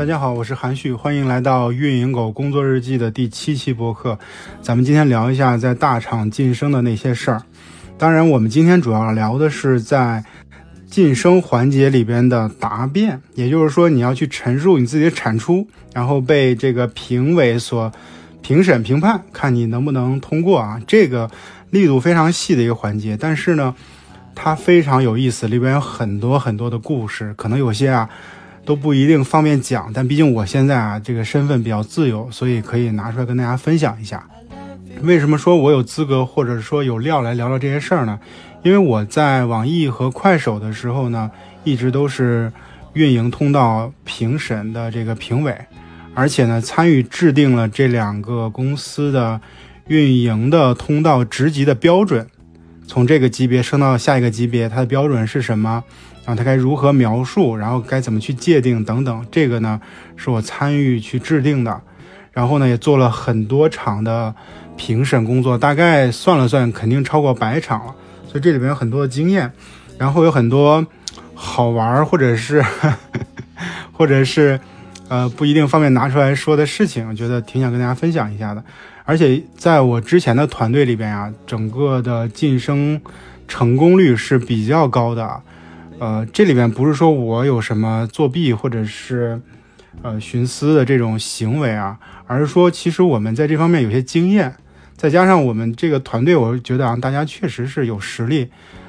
大家好，我是韩旭，欢迎来到运营狗工作日记的第七期播客。咱们今天聊一下在大厂晋升的那些事儿。当然，我们今天主要聊的是在晋升环节里边的答辩，也就是说，你要去陈述你自己的产出，然后被这个评委所评审评判，看你能不能通过啊。这个力度非常细的一个环节，但是呢，它非常有意思，里边有很多很多的故事，可能有些啊。都不一定方便讲，但毕竟我现在啊这个身份比较自由，所以可以拿出来跟大家分享一下。为什么说我有资格或者说有料来聊聊这些事儿呢？因为我在网易和快手的时候呢，一直都是运营通道评审的这个评委，而且呢参与制定了这两个公司的运营的通道职级的标准，从这个级别升到下一个级别，它的标准是什么？然后它该如何描述，然后该怎么去界定等等，这个呢是我参与去制定的，然后呢也做了很多场的评审工作，大概算了算，肯定超过百场了，所以这里面有很多的经验，然后有很多好玩或者是或者是呃不一定方便拿出来说的事情，我觉得挺想跟大家分享一下的。而且在我之前的团队里边呀，整个的晋升成功率是比较高的。呃，这里边不是说我有什么作弊或者是呃徇私的这种行为啊，而是说其实我们在这方面有些经验，再加上我们这个团队，我觉得啊，大家确实是有实力，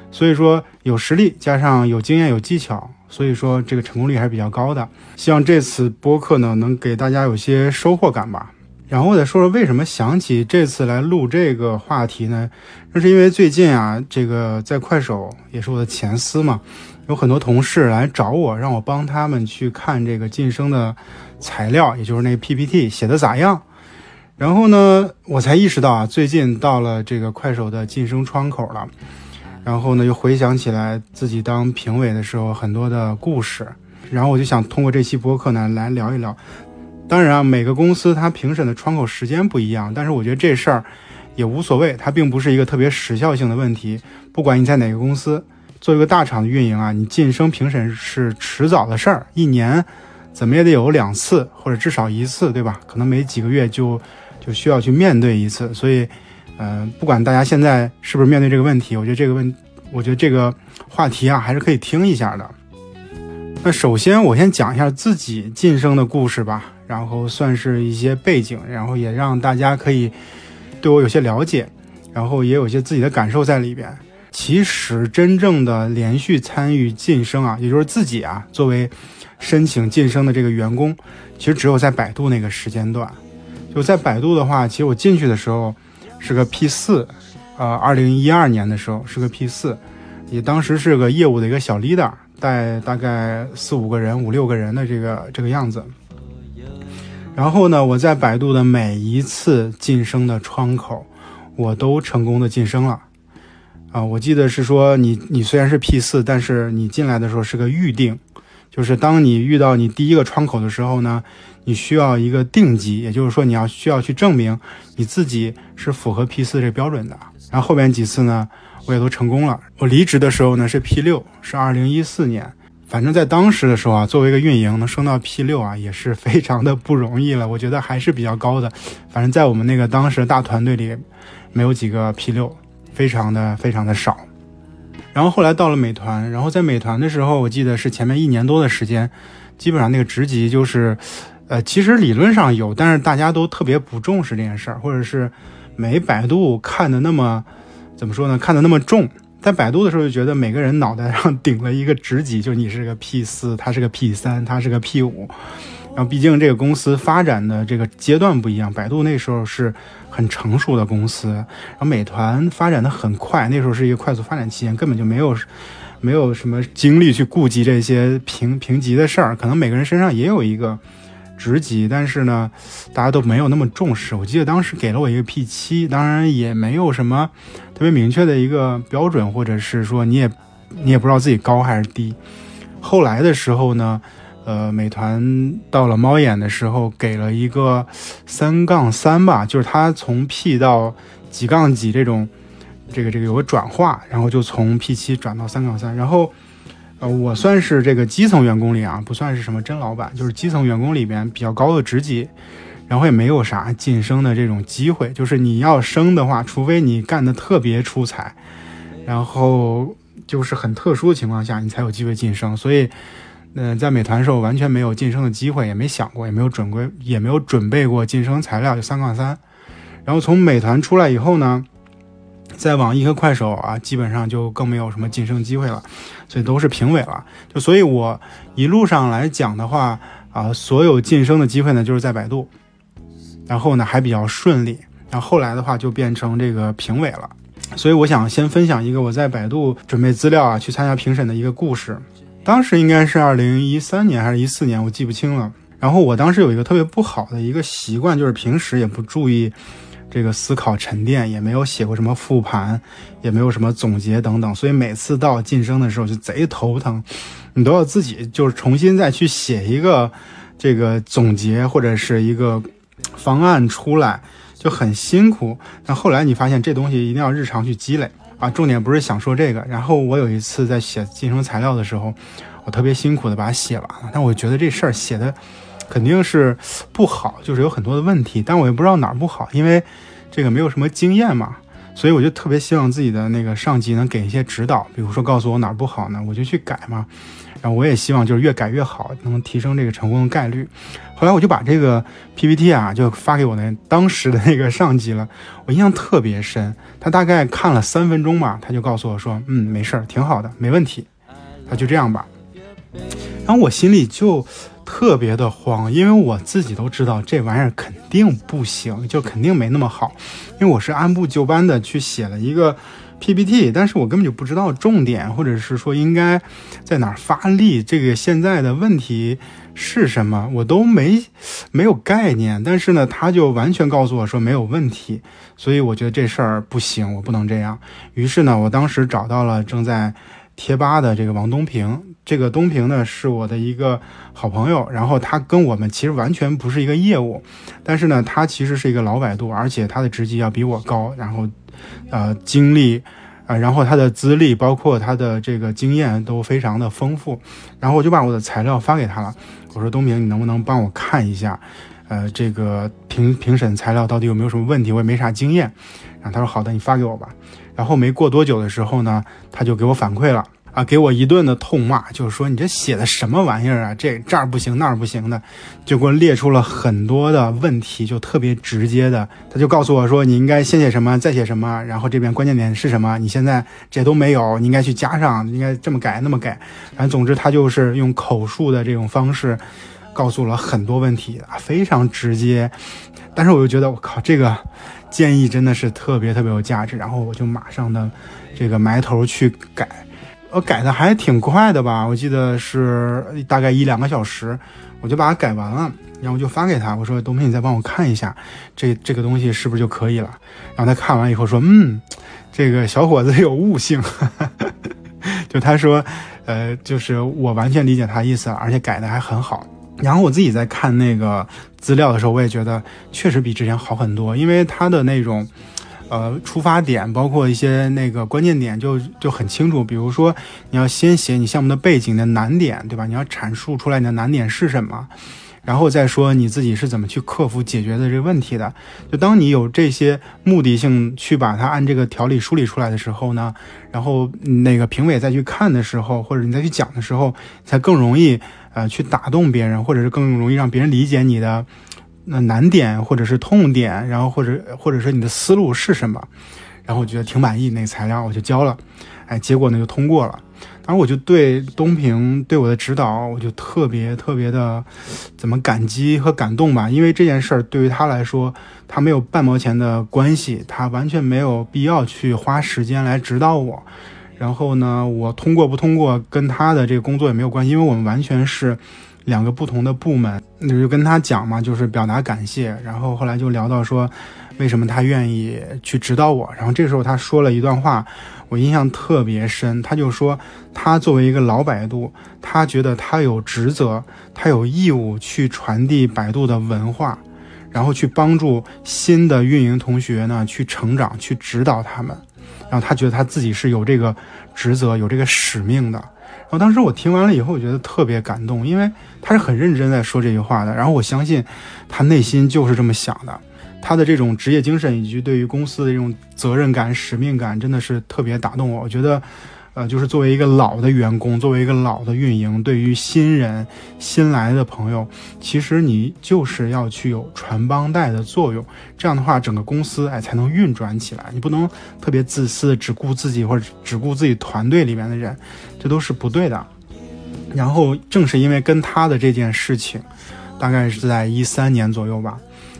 所以说有实力加上有经验有技巧，所以说这个成功率还是比较高的。希望这次播客呢能给大家有些收获感吧。然后我再说说为什么想起这次来录这个话题呢？那是因为最近啊，这个在快手也是我的前司嘛。有很多同事来找我，让我帮他们去看这个晋升的材料，也就是那 PPT 写的咋样。然后呢，我才意识到啊，最近到了这个快手的晋升窗口了。然后呢，又回想起来自己当评委的时候很多的故事。然后我就想通过这期播客呢来聊一聊。当然啊，每个公司它评审的窗口时间不一样，但是我觉得这事儿也无所谓，它并不是一个特别时效性的问题。不管你在哪个公司。做一个大厂的运营啊，你晋升评审是迟早的事儿，一年怎么也得有两次或者至少一次，对吧？可能每几个月就就需要去面对一次，所以，呃，不管大家现在是不是面对这个问题，我觉得这个问，我觉得这个话题啊，还是可以听一下的。那首先我先讲一下自己晋升的故事吧，然后算是一些背景，然后也让大家可以对我有些了解，然后也有一些自己的感受在里边。其实真正的连续参与晋升啊，也就是自己啊，作为申请晋升的这个员工，其实只有在百度那个时间段。就在百度的话，其实我进去的时候是个 P 四，呃，二零一二年的时候是个 P 四，也当时是个业务的一个小 leader，带大概四五个人、五六个人的这个这个样子。然后呢，我在百度的每一次晋升的窗口，我都成功的晋升了。啊，我记得是说你你虽然是 P 四，但是你进来的时候是个预定，就是当你遇到你第一个窗口的时候呢，你需要一个定级，也就是说你要需要去证明你自己是符合 P 四这标准的。然后后边几次呢，我也都成功了。我离职的时候呢是 P 六，是二零一四年。反正在当时的时候啊，作为一个运营能升到 P 六啊，也是非常的不容易了。我觉得还是比较高的。反正在我们那个当时大团队里，没有几个 P 六。非常的非常的少，然后后来到了美团，然后在美团的时候，我记得是前面一年多的时间，基本上那个职级就是，呃，其实理论上有，但是大家都特别不重视这件事儿，或者是没百度看的那么怎么说呢？看的那么重，在百度的时候就觉得每个人脑袋上顶了一个职级，就你是个 P 四，他是个 P 三，他是个 P 五。然后，毕竟这个公司发展的这个阶段不一样，百度那时候是很成熟的公司，然后美团发展的很快，那时候是一个快速发展期间，根本就没有没有什么精力去顾及这些评评级的事儿。可能每个人身上也有一个职级，但是呢，大家都没有那么重视。我记得当时给了我一个 P 七，当然也没有什么特别明确的一个标准，或者是说你也你也不知道自己高还是低。后来的时候呢？呃，美团到了猫眼的时候，给了一个三杠三吧，就是它从 P 到几杠几这种这个这个有个转化，然后就从 P 七转到三杠三，然后呃我算是这个基层员工里啊，不算是什么真老板，就是基层员工里边比较高的职级，然后也没有啥晋升的这种机会，就是你要升的话，除非你干的特别出彩，然后就是很特殊的情况下，你才有机会晋升，所以。嗯，在美团的时候完全没有晋升的机会，也没想过，也没有准备，也没有准备过晋升材料，就三杠三。然后从美团出来以后呢，在网易和快手啊，基本上就更没有什么晋升机会了，所以都是评委了。就所以，我一路上来讲的话啊，所有晋升的机会呢，就是在百度，然后呢还比较顺利。然后后来的话就变成这个评委了。所以我想先分享一个我在百度准备资料啊，去参加评审的一个故事。当时应该是二零一三年还是一四年，我记不清了。然后我当时有一个特别不好的一个习惯，就是平时也不注意这个思考沉淀，也没有写过什么复盘，也没有什么总结等等。所以每次到晋升的时候就贼头疼，你都要自己就是重新再去写一个这个总结或者是一个方案出来，就很辛苦。但后来你发现这东西一定要日常去积累。啊，重点不是想说这个。然后我有一次在写晋升材料的时候，我特别辛苦的把它写完了。但我觉得这事儿写的肯定是不好，就是有很多的问题。但我也不知道哪儿不好，因为这个没有什么经验嘛。所以我就特别希望自己的那个上级能给一些指导，比如说告诉我哪儿不好呢，我就去改嘛。然后我也希望就是越改越好，能提升这个成功的概率。后来我就把这个 PPT 啊，就发给我那当时的那个上级了。我印象特别深，他大概看了三分钟吧，他就告诉我说：“嗯，没事儿，挺好的，没问题。”他就这样吧。然后我心里就特别的慌，因为我自己都知道这玩意儿肯定不行，就肯定没那么好。因为我是按部就班的去写了一个。PPT，但是我根本就不知道重点，或者是说应该在哪儿发力，这个现在的问题是什么，我都没没有概念。但是呢，他就完全告诉我说没有问题，所以我觉得这事儿不行，我不能这样。于是呢，我当时找到了正在贴吧的这个王东平，这个东平呢是我的一个好朋友，然后他跟我们其实完全不是一个业务，但是呢，他其实是一个老百度，而且他的职级要比我高，然后。呃，经历，啊，然后他的资历，包括他的这个经验都非常的丰富，然后我就把我的材料发给他了。我说东明，你能不能帮我看一下，呃，这个评评审材料到底有没有什么问题？我也没啥经验。然后他说好的，你发给我吧。然后没过多久的时候呢，他就给我反馈了。啊，给我一顿的痛骂，就是说你这写的什么玩意儿啊？这这儿不行，那儿不行的，就给我列出了很多的问题，就特别直接的，他就告诉我说，你应该先写什么，再写什么，然后这边关键点是什么？你现在这都没有，你应该去加上，应该这么改那么改。反正总之他就是用口述的这种方式，告诉了很多问题啊，非常直接。但是我就觉得，我靠，这个建议真的是特别特别有价值，然后我就马上的这个埋头去改。我改的还挺快的吧，我记得是大概一两个小时，我就把它改完了，然后就发给他，我说东平，你再帮我看一下，这这个东西是不是就可以了？然后他看完以后说，嗯，这个小伙子有悟性，就他说，呃，就是我完全理解他意思了，而且改的还很好。然后我自己在看那个资料的时候，我也觉得确实比之前好很多，因为他的那种。呃，出发点包括一些那个关键点就就很清楚。比如说，你要先写你项目的背景的难点，对吧？你要阐述出来你的难点是什么，然后再说你自己是怎么去克服解决的这个问题的。就当你有这些目的性去把它按这个条理梳理出来的时候呢，然后那个评委再去看的时候，或者你再去讲的时候，才更容易呃去打动别人，或者是更容易让别人理解你的。那难点或者是痛点，然后或者或者是你的思路是什么，然后我觉得挺满意那个材料，我就交了，哎，结果呢就通过了。当时我就对东平对我的指导，我就特别特别的怎么感激和感动吧，因为这件事儿对于他来说，他没有半毛钱的关系，他完全没有必要去花时间来指导我。然后呢，我通过不通过跟他的这个工作也没有关系，因为我们完全是。两个不同的部门，那就跟他讲嘛，就是表达感谢。然后后来就聊到说，为什么他愿意去指导我。然后这时候他说了一段话，我印象特别深。他就说，他作为一个老百度，他觉得他有职责，他有义务去传递百度的文化，然后去帮助新的运营同学呢去成长，去指导他们。然后他觉得他自己是有这个职责、有这个使命的。然后当时我听完了以后，我觉得特别感动，因为他是很认真在说这句话的。然后我相信他内心就是这么想的。他的这种职业精神以及对于公司的这种责任感、使命感，真的是特别打动我。我觉得，呃，就是作为一个老的员工，作为一个老的运营，对于新人、新来的朋友，其实你就是要去有传帮带的作用。这样的话，整个公司哎才能运转起来。你不能特别自私，只顾自己或者只顾自己团队里面的人，这都是不对的。然后正是因为跟他的这件事情，大概是在一三年左右吧，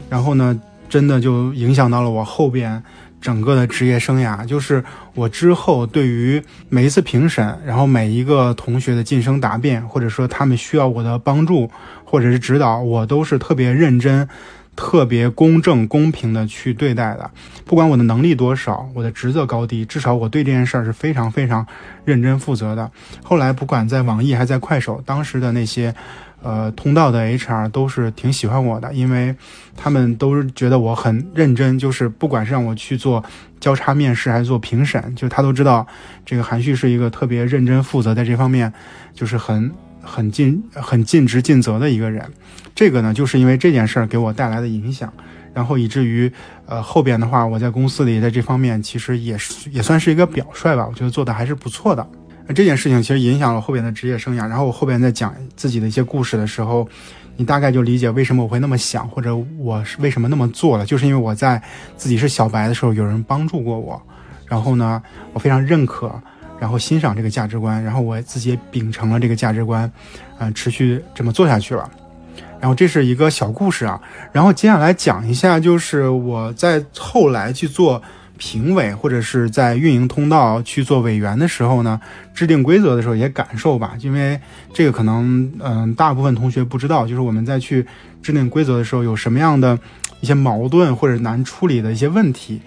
然后呢。真的就影响到了我后边整个的职业生涯，就是我之后对于每一次评审，然后每一个同学的晋升答辩，或者说他们需要我的帮助或者是指导，我都是特别认真、特别公正、公平的去对待的。不管我的能力多少，我的职责高低，至少我对这件事儿是非常非常认真负责的。后来不管在网易还是在快手，当时的那些。呃，通道的 HR 都是挺喜欢我的，因为他们都是觉得我很认真，就是不管是让我去做交叉面试还是做评审，就他都知道这个韩旭是一个特别认真负责，在这方面就是很很尽很尽职尽责的一个人。这个呢，就是因为这件事儿给我带来的影响，然后以至于呃后边的话，我在公司里在这方面其实也是也算是一个表率吧，我觉得做的还是不错的。这件事情其实影响了后边的职业生涯。然后我后边在讲自己的一些故事的时候，你大概就理解为什么我会那么想，或者我是为什么那么做了，就是因为我在自己是小白的时候有人帮助过我，然后呢，我非常认可，然后欣赏这个价值观，然后我自己也秉承了这个价值观，嗯，持续这么做下去了。然后这是一个小故事啊。然后接下来讲一下，就是我在后来去做。评委或者是在运营通道去做委员的时候呢，制定规则的时候也感受吧，因为这个可能嗯大部分同学不知道，就是我们在去制定规则的时候有什么样的一些矛盾或者难处理的一些问题。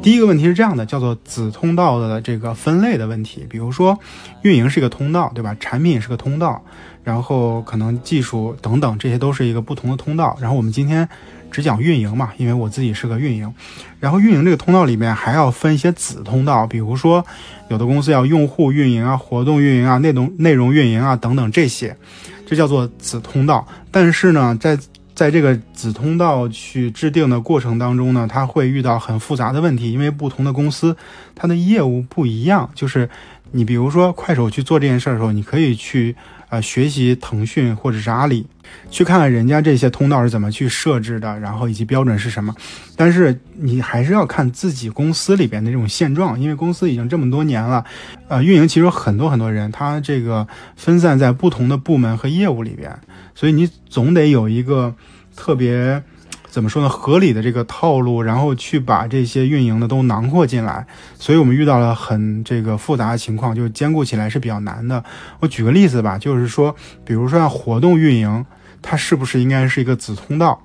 第一个问题是这样的，叫做子通道的这个分类的问题，比如说运营是一个通道，对吧？产品是个通道，然后可能技术等等这些都是一个不同的通道，然后我们今天。只讲运营嘛，因为我自己是个运营，然后运营这个通道里面还要分一些子通道，比如说有的公司要用户运营啊、活动运营啊、内容内容运营啊等等这些，这叫做子通道。但是呢，在在这个子通道去制定的过程当中呢，它会遇到很复杂的问题，因为不同的公司它的业务不一样。就是你比如说快手去做这件事的时候，你可以去呃学习腾讯或者是阿里。去看看人家这些通道是怎么去设置的，然后以及标准是什么。但是你还是要看自己公司里边的这种现状，因为公司已经这么多年了，呃，运营其实很多很多人，他这个分散在不同的部门和业务里边，所以你总得有一个特别怎么说呢，合理的这个套路，然后去把这些运营的都囊括进来。所以我们遇到了很这个复杂的情况，就兼顾起来是比较难的。我举个例子吧，就是说，比如说像活动运营。它是不是应该是一个子通道？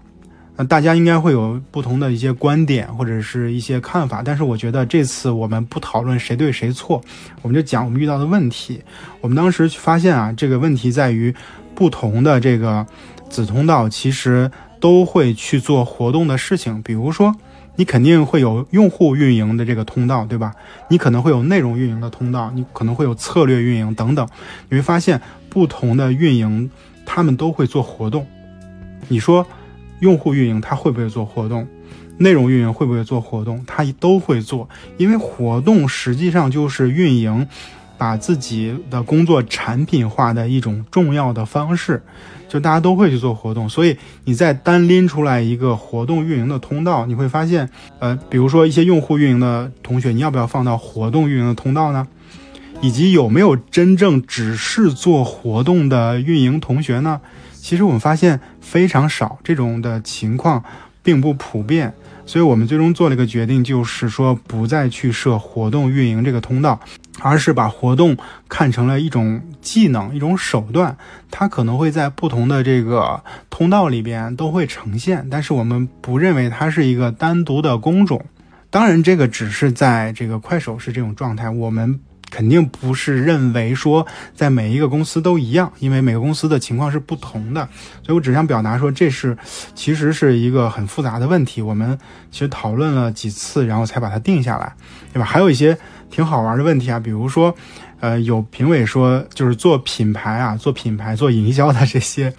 那大家应该会有不同的一些观点或者是一些看法。但是我觉得这次我们不讨论谁对谁错，我们就讲我们遇到的问题。我们当时发现啊，这个问题在于不同的这个子通道其实都会去做活动的事情。比如说，你肯定会有用户运营的这个通道，对吧？你可能会有内容运营的通道，你可能会有策略运营等等。你会发现不同的运营。他们都会做活动，你说用户运营他会不会做活动？内容运营会不会做活动？他都会做，因为活动实际上就是运营把自己的工作产品化的一种重要的方式，就大家都会去做活动，所以你再单拎出来一个活动运营的通道，你会发现，呃，比如说一些用户运营的同学，你要不要放到活动运营的通道呢？以及有没有真正只是做活动的运营同学呢？其实我们发现非常少，这种的情况并不普遍。所以我们最终做了一个决定，就是说不再去设活动运营这个通道，而是把活动看成了一种技能、一种手段，它可能会在不同的这个通道里边都会呈现，但是我们不认为它是一个单独的工种。当然，这个只是在这个快手是这种状态，我们。肯定不是认为说在每一个公司都一样，因为每个公司的情况是不同的，所以我只想表达说，这是其实是一个很复杂的问题。我们其实讨论了几次，然后才把它定下来，对吧？还有一些挺好玩的问题啊，比如说，呃，有评委说，就是做品牌啊、做品牌、做营销的这些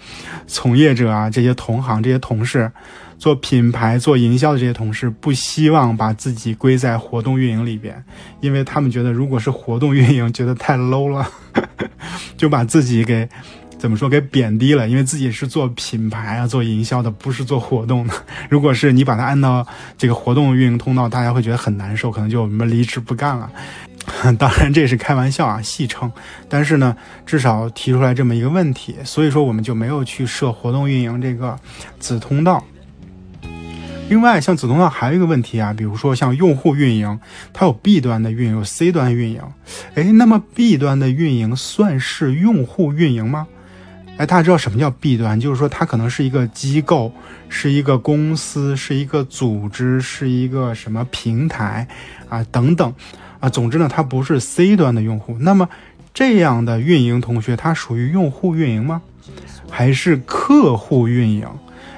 从业者啊、这些同行、这些同事。做品牌、做营销的这些同事不希望把自己归在活动运营里边，因为他们觉得如果是活动运营，觉得太 low 了，就把自己给怎么说给贬低了。因为自己是做品牌啊、做营销的，不是做活动的。如果是你把它按到这个活动运营通道，大家会觉得很难受，可能就什么离职不干了。当然这是开玩笑啊，戏称。但是呢，至少提出来这么一个问题，所以说我们就没有去设活动运营这个子通道。另外，像子通道还有一个问题啊，比如说像用户运营，它有 B 端的运营，有 C 端运营。哎，那么 B 端的运营算是用户运营吗？哎，大家知道什么叫 B 端？就是说它可能是一个机构，是一个公司，是一个组织，是一个什么平台啊等等啊。总之呢，它不是 C 端的用户。那么这样的运营同学，他属于用户运营吗？还是客户运营？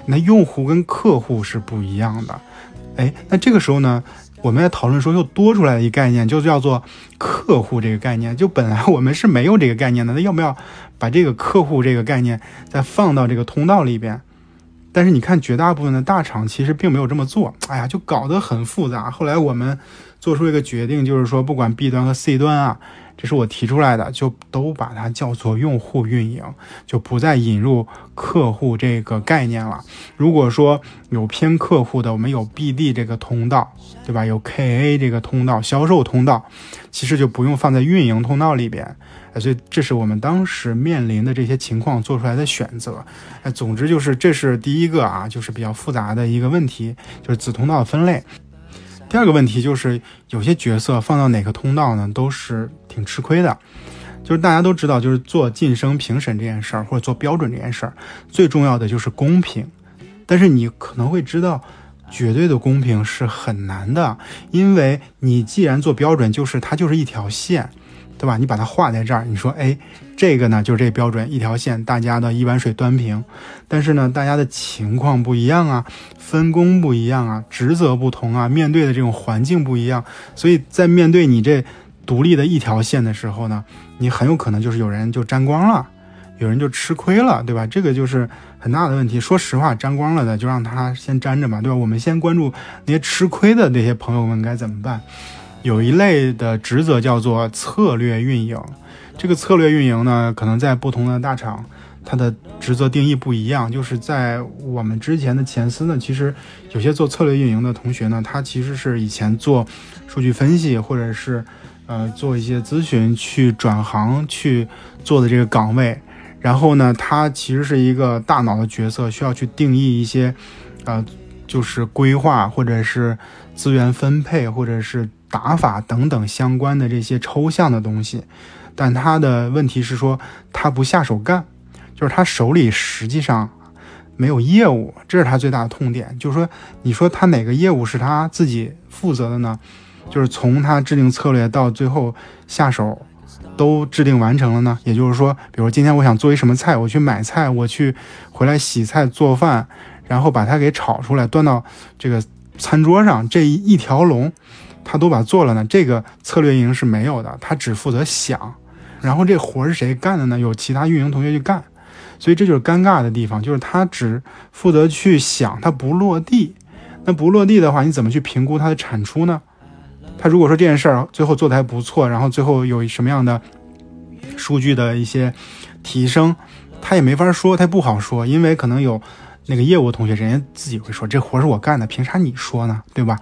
那用户跟客户是不一样的，哎，那这个时候呢，我们在讨论说又多出来了一概念，就叫做客户这个概念。就本来我们是没有这个概念的，那要不要把这个客户这个概念再放到这个通道里边？但是你看，绝大部分的大厂其实并没有这么做，哎呀，就搞得很复杂。后来我们做出一个决定，就是说不管 B 端和 C 端啊。这是我提出来的，就都把它叫做用户运营，就不再引入客户这个概念了。如果说有偏客户的，我们有 BD 这个通道，对吧？有 KA 这个通道，销售通道，其实就不用放在运营通道里边。所以这是我们当时面临的这些情况做出来的选择。哎，总之就是这是第一个啊，就是比较复杂的一个问题，就是子通道分类。第二个问题就是，有些角色放到哪个通道呢，都是挺吃亏的。就是大家都知道，就是做晋升评审这件事儿，或者做标准这件事儿，最重要的就是公平。但是你可能会知道，绝对的公平是很难的，因为你既然做标准，就是它就是一条线。对吧？你把它画在这儿，你说，哎，这个呢就是这标准一条线，大家的一碗水端平。但是呢，大家的情况不一样啊，分工不一样啊，职责不同啊，面对的这种环境不一样，所以在面对你这独立的一条线的时候呢，你很有可能就是有人就沾光了，有人就吃亏了，对吧？这个就是很大的问题。说实话，沾光了的就让他先沾着吧，对吧？我们先关注那些吃亏的那些朋友们该怎么办。有一类的职责叫做策略运营，这个策略运营呢，可能在不同的大厂，它的职责定义不一样。就是在我们之前的前司呢，其实有些做策略运营的同学呢，他其实是以前做数据分析，或者是呃做一些咨询去转行去做的这个岗位。然后呢，他其实是一个大脑的角色，需要去定义一些呃，就是规划或者是资源分配，或者是。打法等等相关的这些抽象的东西，但他的问题是说他不下手干，就是他手里实际上没有业务，这是他最大的痛点。就是说，你说他哪个业务是他自己负责的呢？就是从他制定策略到最后下手都制定完成了呢？也就是说，比如今天我想做一什么菜，我去买菜，我去回来洗菜做饭，然后把它给炒出来端到这个餐桌上，这一条龙。他都把做了呢，这个策略运营是没有的，他只负责想，然后这活是谁干的呢？有其他运营同学去干，所以这就是尴尬的地方，就是他只负责去想，他不落地。那不落地的话，你怎么去评估它的产出呢？他如果说这件事儿最后做的还不错，然后最后有什么样的数据的一些提升，他也没法说，他不好说，因为可能有那个业务同学，人家自己会说这活是我干的，凭啥你说呢？对吧？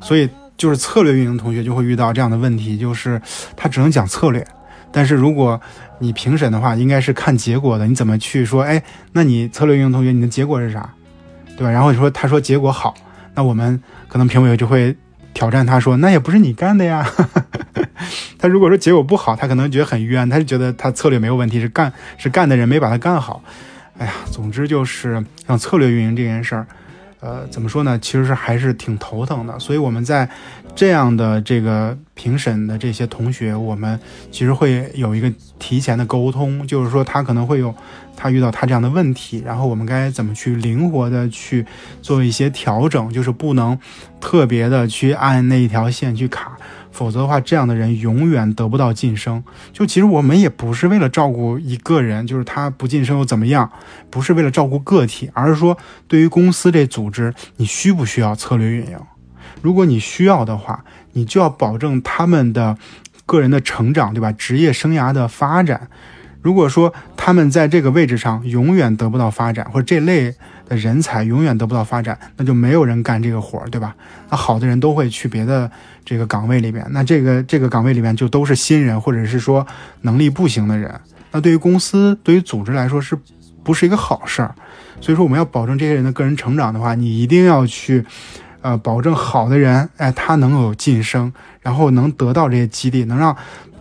所以。就是策略运营同学就会遇到这样的问题，就是他只能讲策略，但是如果你评审的话，应该是看结果的。你怎么去说？哎，那你策略运营同学，你的结果是啥？对吧？然后你说他说结果好，那我们可能评委就会挑战他说，那也不是你干的呀。他如果说结果不好，他可能觉得很冤，他就觉得他策略没有问题，是干是干的人没把他干好。哎呀，总之就是像策略运营这件事儿。呃，怎么说呢？其实是还是挺头疼的。所以我们在这样的这个评审的这些同学，我们其实会有一个提前的沟通，就是说他可能会有他遇到他这样的问题，然后我们该怎么去灵活的去做一些调整，就是不能特别的去按那一条线去卡，否则的话，这样的人永远得不到晋升。就其实我们也不是为了照顾一个人，就是他不晋升又怎么样，不是为了照顾个体，而是说对于公司这组织，你需不需要策略运营？如果你需要的话，你就要保证他们的个人的成长，对吧？职业生涯的发展。如果说他们在这个位置上永远得不到发展，或者这类的人才永远得不到发展，那就没有人干这个活儿，对吧？那好的人都会去别的这个岗位里边，那这个这个岗位里面就都是新人，或者是说能力不行的人。那对于公司、对于组织来说，是不是一个好事儿？所以说，我们要保证这些人的个人成长的话，你一定要去。呃，保证好的人，哎，他能有晋升，然后能得到这些激励，能让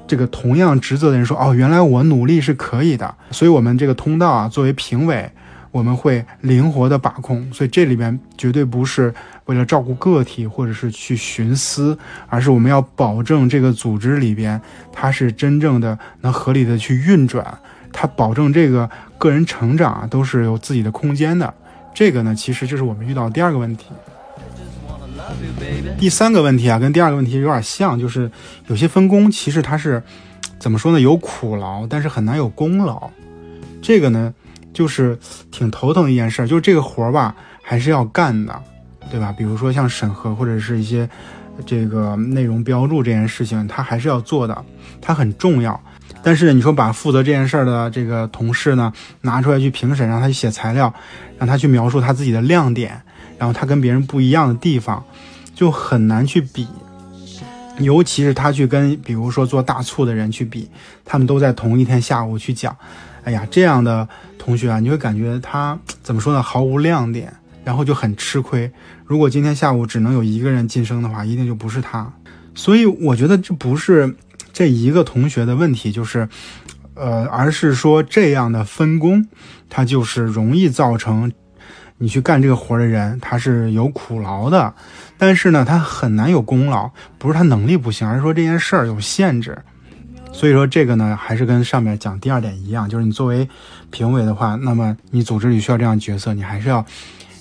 这个同样职责的人说，哦，原来我努力是可以的。所以，我们这个通道啊，作为评委，我们会灵活的把控。所以，这里边绝对不是为了照顾个体或者是去徇私，而是我们要保证这个组织里边，它是真正的能合理的去运转，它保证这个个人成长啊，都是有自己的空间的。这个呢，其实就是我们遇到第二个问题。第三个问题啊，跟第二个问题有点像，就是有些分工其实它是怎么说呢？有苦劳，但是很难有功劳。这个呢，就是挺头疼的一件事，就是这个活儿吧，还是要干的，对吧？比如说像审核或者是一些这个内容标注这件事情，它还是要做的，它很重要。但是你说把负责这件事儿的这个同事呢拿出来去评审，让他去写材料，让他去描述他自己的亮点。然后他跟别人不一样的地方，就很难去比，尤其是他去跟比如说做大促的人去比，他们都在同一天下午去讲，哎呀，这样的同学啊，你会感觉他 怎么说呢，毫无亮点，然后就很吃亏。如果今天下午只能有一个人晋升的话，一定就不是他。所以我觉得这不是这一个同学的问题，就是，呃，而是说这样的分工，它就是容易造成。你去干这个活的人，他是有苦劳的，但是呢，他很难有功劳，不是他能力不行，而是说这件事儿有限制。所以说这个呢，还是跟上面讲第二点一样，就是你作为评委的话，那么你组织里需要这样角色，你还是要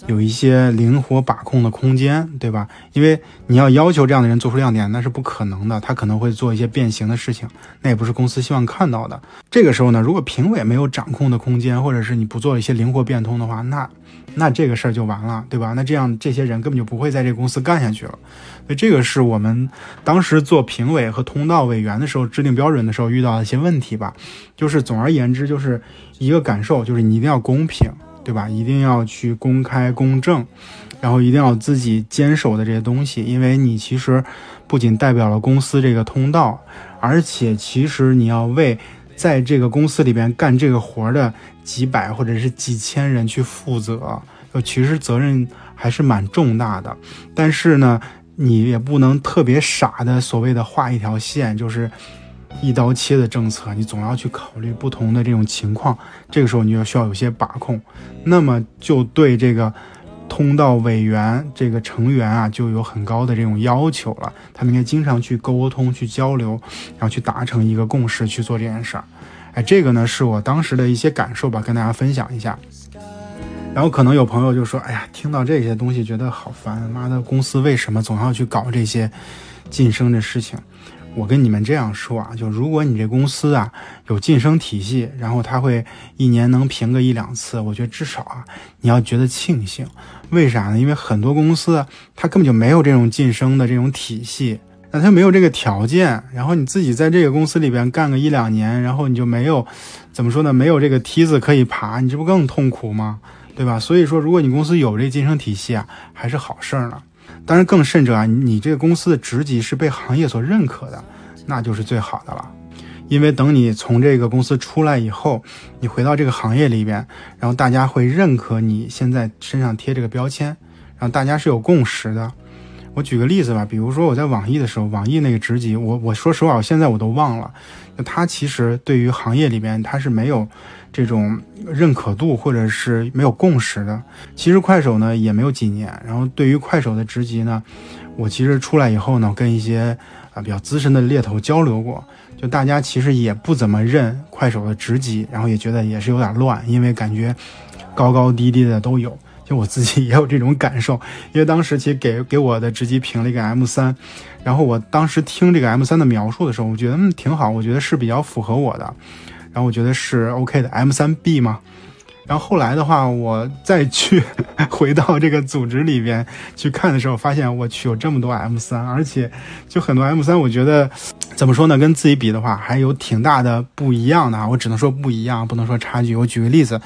有一些灵活把控的空间，对吧？因为你要要求这样的人做出亮点，那是不可能的，他可能会做一些变形的事情，那也不是公司希望看到的。这个时候呢，如果评委没有掌控的空间，或者是你不做一些灵活变通的话，那那这个事儿就完了，对吧？那这样这些人根本就不会在这个公司干下去了。所以这个是我们当时做评委和通道委员的时候制定标准的时候遇到的一些问题吧。就是总而言之，就是一个感受，就是你一定要公平，对吧？一定要去公开公正，然后一定要自己坚守的这些东西，因为你其实不仅代表了公司这个通道，而且其实你要为在这个公司里边干这个活的。几百或者是几千人去负责，就其实责任还是蛮重大的。但是呢，你也不能特别傻的所谓的画一条线，就是一刀切的政策，你总要去考虑不同的这种情况。这个时候你就需要有些把控，那么就对这个通道委员这个成员啊，就有很高的这种要求了。他们应该经常去沟通、去交流，然后去达成一个共识去做这件事儿。哎，这个呢是我当时的一些感受吧，跟大家分享一下。然后可能有朋友就说：“哎呀，听到这些东西觉得好烦，妈的，公司为什么总要去搞这些晋升的事情？”我跟你们这样说啊，就如果你这公司啊有晋升体系，然后他会一年能评个一两次，我觉得至少啊你要觉得庆幸。为啥呢？因为很多公司它根本就没有这种晋升的这种体系。那他没有这个条件，然后你自己在这个公司里边干个一两年，然后你就没有，怎么说呢？没有这个梯子可以爬，你这不更痛苦吗？对吧？所以说，如果你公司有这晋升体系啊，还是好事儿呢。当然，更甚者啊，你这个公司的职级是被行业所认可的，那就是最好的了。因为等你从这个公司出来以后，你回到这个行业里边，然后大家会认可你现在身上贴这个标签，然后大家是有共识的。我举个例子吧，比如说我在网易的时候，网易那个职级，我我说实话，我现在我都忘了。那它其实对于行业里边，它是没有这种认可度或者是没有共识的。其实快手呢也没有几年，然后对于快手的职级呢，我其实出来以后呢，跟一些啊比较资深的猎头交流过，就大家其实也不怎么认快手的职级，然后也觉得也是有点乱，因为感觉高高低低的都有。就我自己也有这种感受，因为当时其实给给我的职级评了一个 M 三，然后我当时听这个 M 三的描述的时候，我觉得嗯挺好，我觉得是比较符合我的，然后我觉得是 OK 的 M 三 B 嘛。然后后来的话，我再去 回到这个组织里边去看的时候，发现我去有这么多 M 三，而且就很多 M 三，我觉得怎么说呢？跟自己比的话，还有挺大的不一样的！我只能说不一样，不能说差距。我举个例子，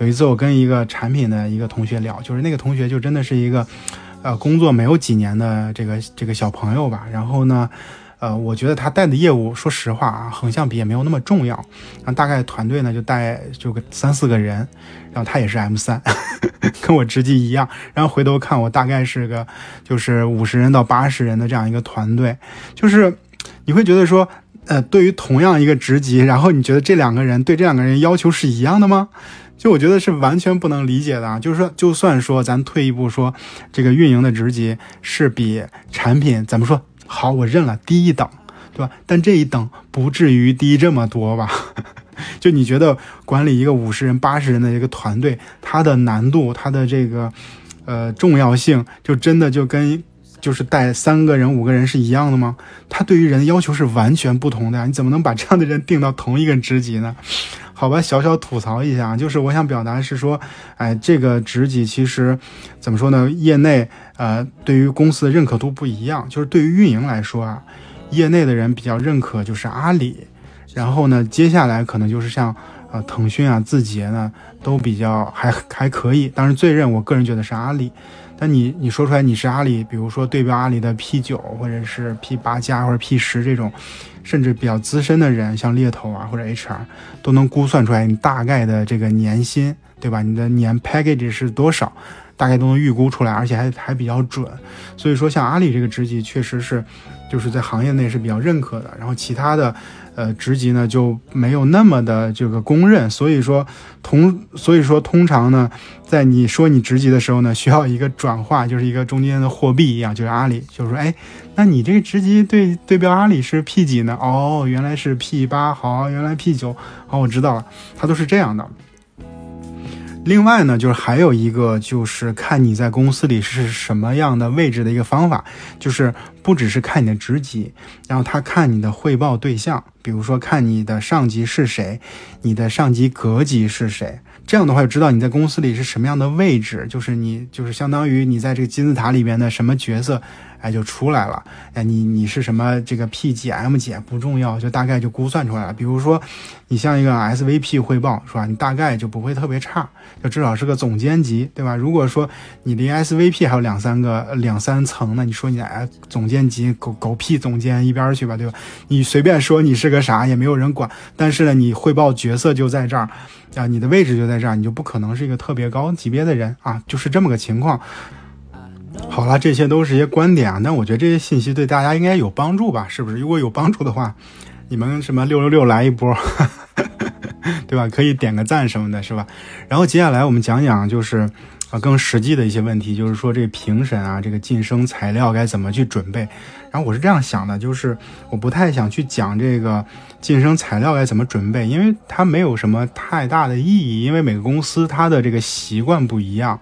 有一次我跟一个产品的一个同学聊，就是那个同学就真的是一个呃工作没有几年的这个这个小朋友吧，然后呢。呃，我觉得他带的业务，说实话啊，横向比也没有那么重要。然后大概团队呢就带就个三四个人，然后他也是 M 三，跟我职级一样。然后回头看我大概是个就是五十人到八十人的这样一个团队，就是你会觉得说，呃，对于同样一个职级，然后你觉得这两个人对这两个人要求是一样的吗？就我觉得是完全不能理解的啊。就是说，就算说咱退一步说，这个运营的职级是比产品怎么说？好，我认了，低一等，对吧？但这一等不至于低这么多吧？就你觉得管理一个五十人、八十人的一个团队，它的难度、它的这个呃重要性，就真的就跟就是带三个人、五个人是一样的吗？他对于人的要求是完全不同的呀！你怎么能把这样的人定到同一个职级呢？好吧，小小吐槽一下，就是我想表达是说，哎，这个职级其实怎么说呢？业内呃，对于公司的认可度不一样。就是对于运营来说啊，业内的人比较认可就是阿里，然后呢，接下来可能就是像呃腾讯啊、字节呢，都比较还还可以。当然，最认我个人觉得是阿里。但你你说出来你是阿里，比如说对标阿里的 P 九或者是 P 八加或者 P 十这种。甚至比较资深的人，像猎头啊或者 HR，都能估算出来你大概的这个年薪，对吧？你的年 package 是多少，大概都能预估出来，而且还还比较准。所以说，像阿里这个职级，确实是就是在行业内是比较认可的。然后其他的。呃，职级呢就没有那么的这个公认，所以说同所以说通常呢，在你说你职级的时候呢，需要一个转化，就是一个中间的货币一样，就是阿里，就是说，哎，那你这个职级对对标阿里是 P 几呢？哦，原来是 P 八，好，原来 P 九，好，我知道了，它都是这样的。另外呢，就是还有一个，就是看你在公司里是什么样的位置的一个方法，就是不只是看你的职级，然后他看你的汇报对象，比如说看你的上级是谁，你的上级格级是谁，这样的话就知道你在公司里是什么样的位置，就是你就是相当于你在这个金字塔里边的什么角色。哎，就出来了。哎，你你是什么这个 P 几 M 几不重要，就大概就估算出来了。比如说，你像一个 SVP 汇报是吧？你大概就不会特别差，就至少是个总监级，对吧？如果说你离 SVP 还有两三个两三层呢，你说你哎总监级狗狗屁总监一边去吧，对吧？你随便说你是个啥也没有人管，但是呢，你汇报角色就在这儿啊，你的位置就在这儿，你就不可能是一个特别高级别的人啊，就是这么个情况。好了，这些都是一些观点啊，那我觉得这些信息对大家应该有帮助吧？是不是？如果有帮助的话，你们什么六六六来一波，对吧？可以点个赞什么的，是吧？然后接下来我们讲讲就是啊更实际的一些问题，就是说这评审啊，这个晋升材料该怎么去准备？然后我是这样想的，就是我不太想去讲这个晋升材料该怎么准备，因为它没有什么太大的意义，因为每个公司它的这个习惯不一样。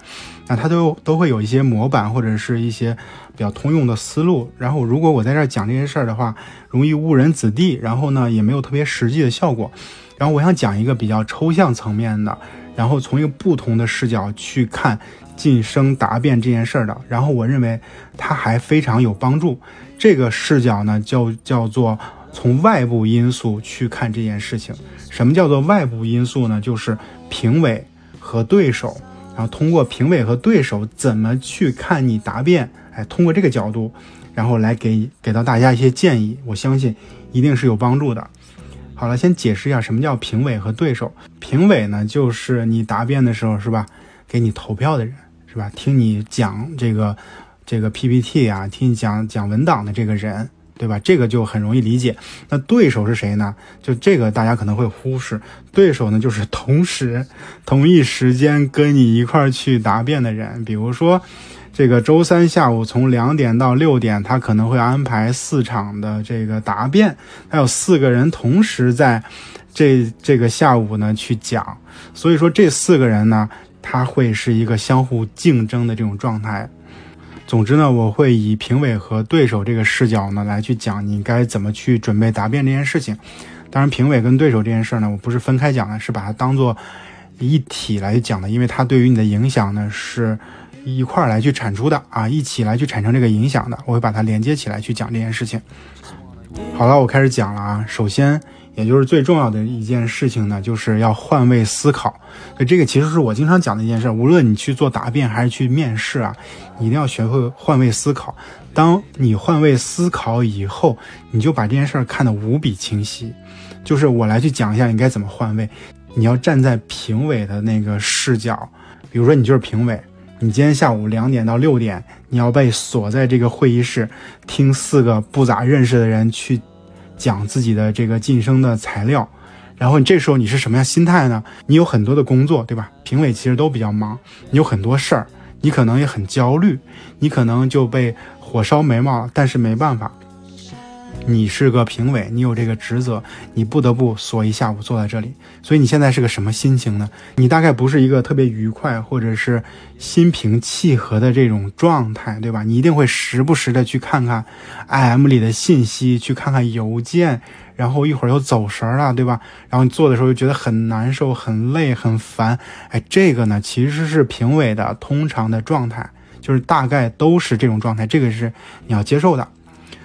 那它都都会有一些模板或者是一些比较通用的思路，然后如果我在这儿讲这些事儿的话，容易误人子弟，然后呢也没有特别实际的效果。然后我想讲一个比较抽象层面的，然后从一个不同的视角去看晋升答辩这件事儿的，然后我认为它还非常有帮助。这个视角呢叫叫做从外部因素去看这件事情。什么叫做外部因素呢？就是评委和对手。然后通过评委和对手怎么去看你答辩，哎，通过这个角度，然后来给给到大家一些建议，我相信一定是有帮助的。好了，先解释一下什么叫评委和对手。评委呢，就是你答辩的时候是吧，给你投票的人是吧，听你讲这个这个 PPT 啊，听你讲讲文档的这个人，对吧？这个就很容易理解。那对手是谁呢？就这个大家可能会忽视，对手呢就是同时同一时间跟你一块儿去答辩的人，比如说。这个周三下午从两点到六点，他可能会安排四场的这个答辩，还有四个人同时在这这个下午呢去讲，所以说这四个人呢，他会是一个相互竞争的这种状态。总之呢，我会以评委和对手这个视角呢来去讲你该怎么去准备答辩这件事情。当然，评委跟对手这件事呢，我不是分开讲的，是把它当做一体来讲的，因为它对于你的影响呢是。一块儿来去产出的啊，一起来去产生这个影响的，我会把它连接起来去讲这件事情。好了，我开始讲了啊。首先，也就是最重要的一件事情呢，就是要换位思考。所以这个其实是我经常讲的一件事。无论你去做答辩还是去面试啊，你一定要学会换位思考。当你换位思考以后，你就把这件事儿看得无比清晰。就是我来去讲一下你该怎么换位。你要站在评委的那个视角，比如说你就是评委。你今天下午两点到六点，你要被锁在这个会议室，听四个不咋认识的人去讲自己的这个晋升的材料。然后你这时候你是什么样心态呢？你有很多的工作，对吧？评委其实都比较忙，你有很多事儿，你可能也很焦虑，你可能就被火烧眉毛，但是没办法。你是个评委，你有这个职责，你不得不锁一下午坐在这里。所以你现在是个什么心情呢？你大概不是一个特别愉快或者是心平气和的这种状态，对吧？你一定会时不时的去看看 IM 里的信息，去看看邮件，然后一会儿又走神了，对吧？然后你做的时候又觉得很难受、很累、很烦。哎，这个呢其实是评委的通常的状态，就是大概都是这种状态，这个是你要接受的。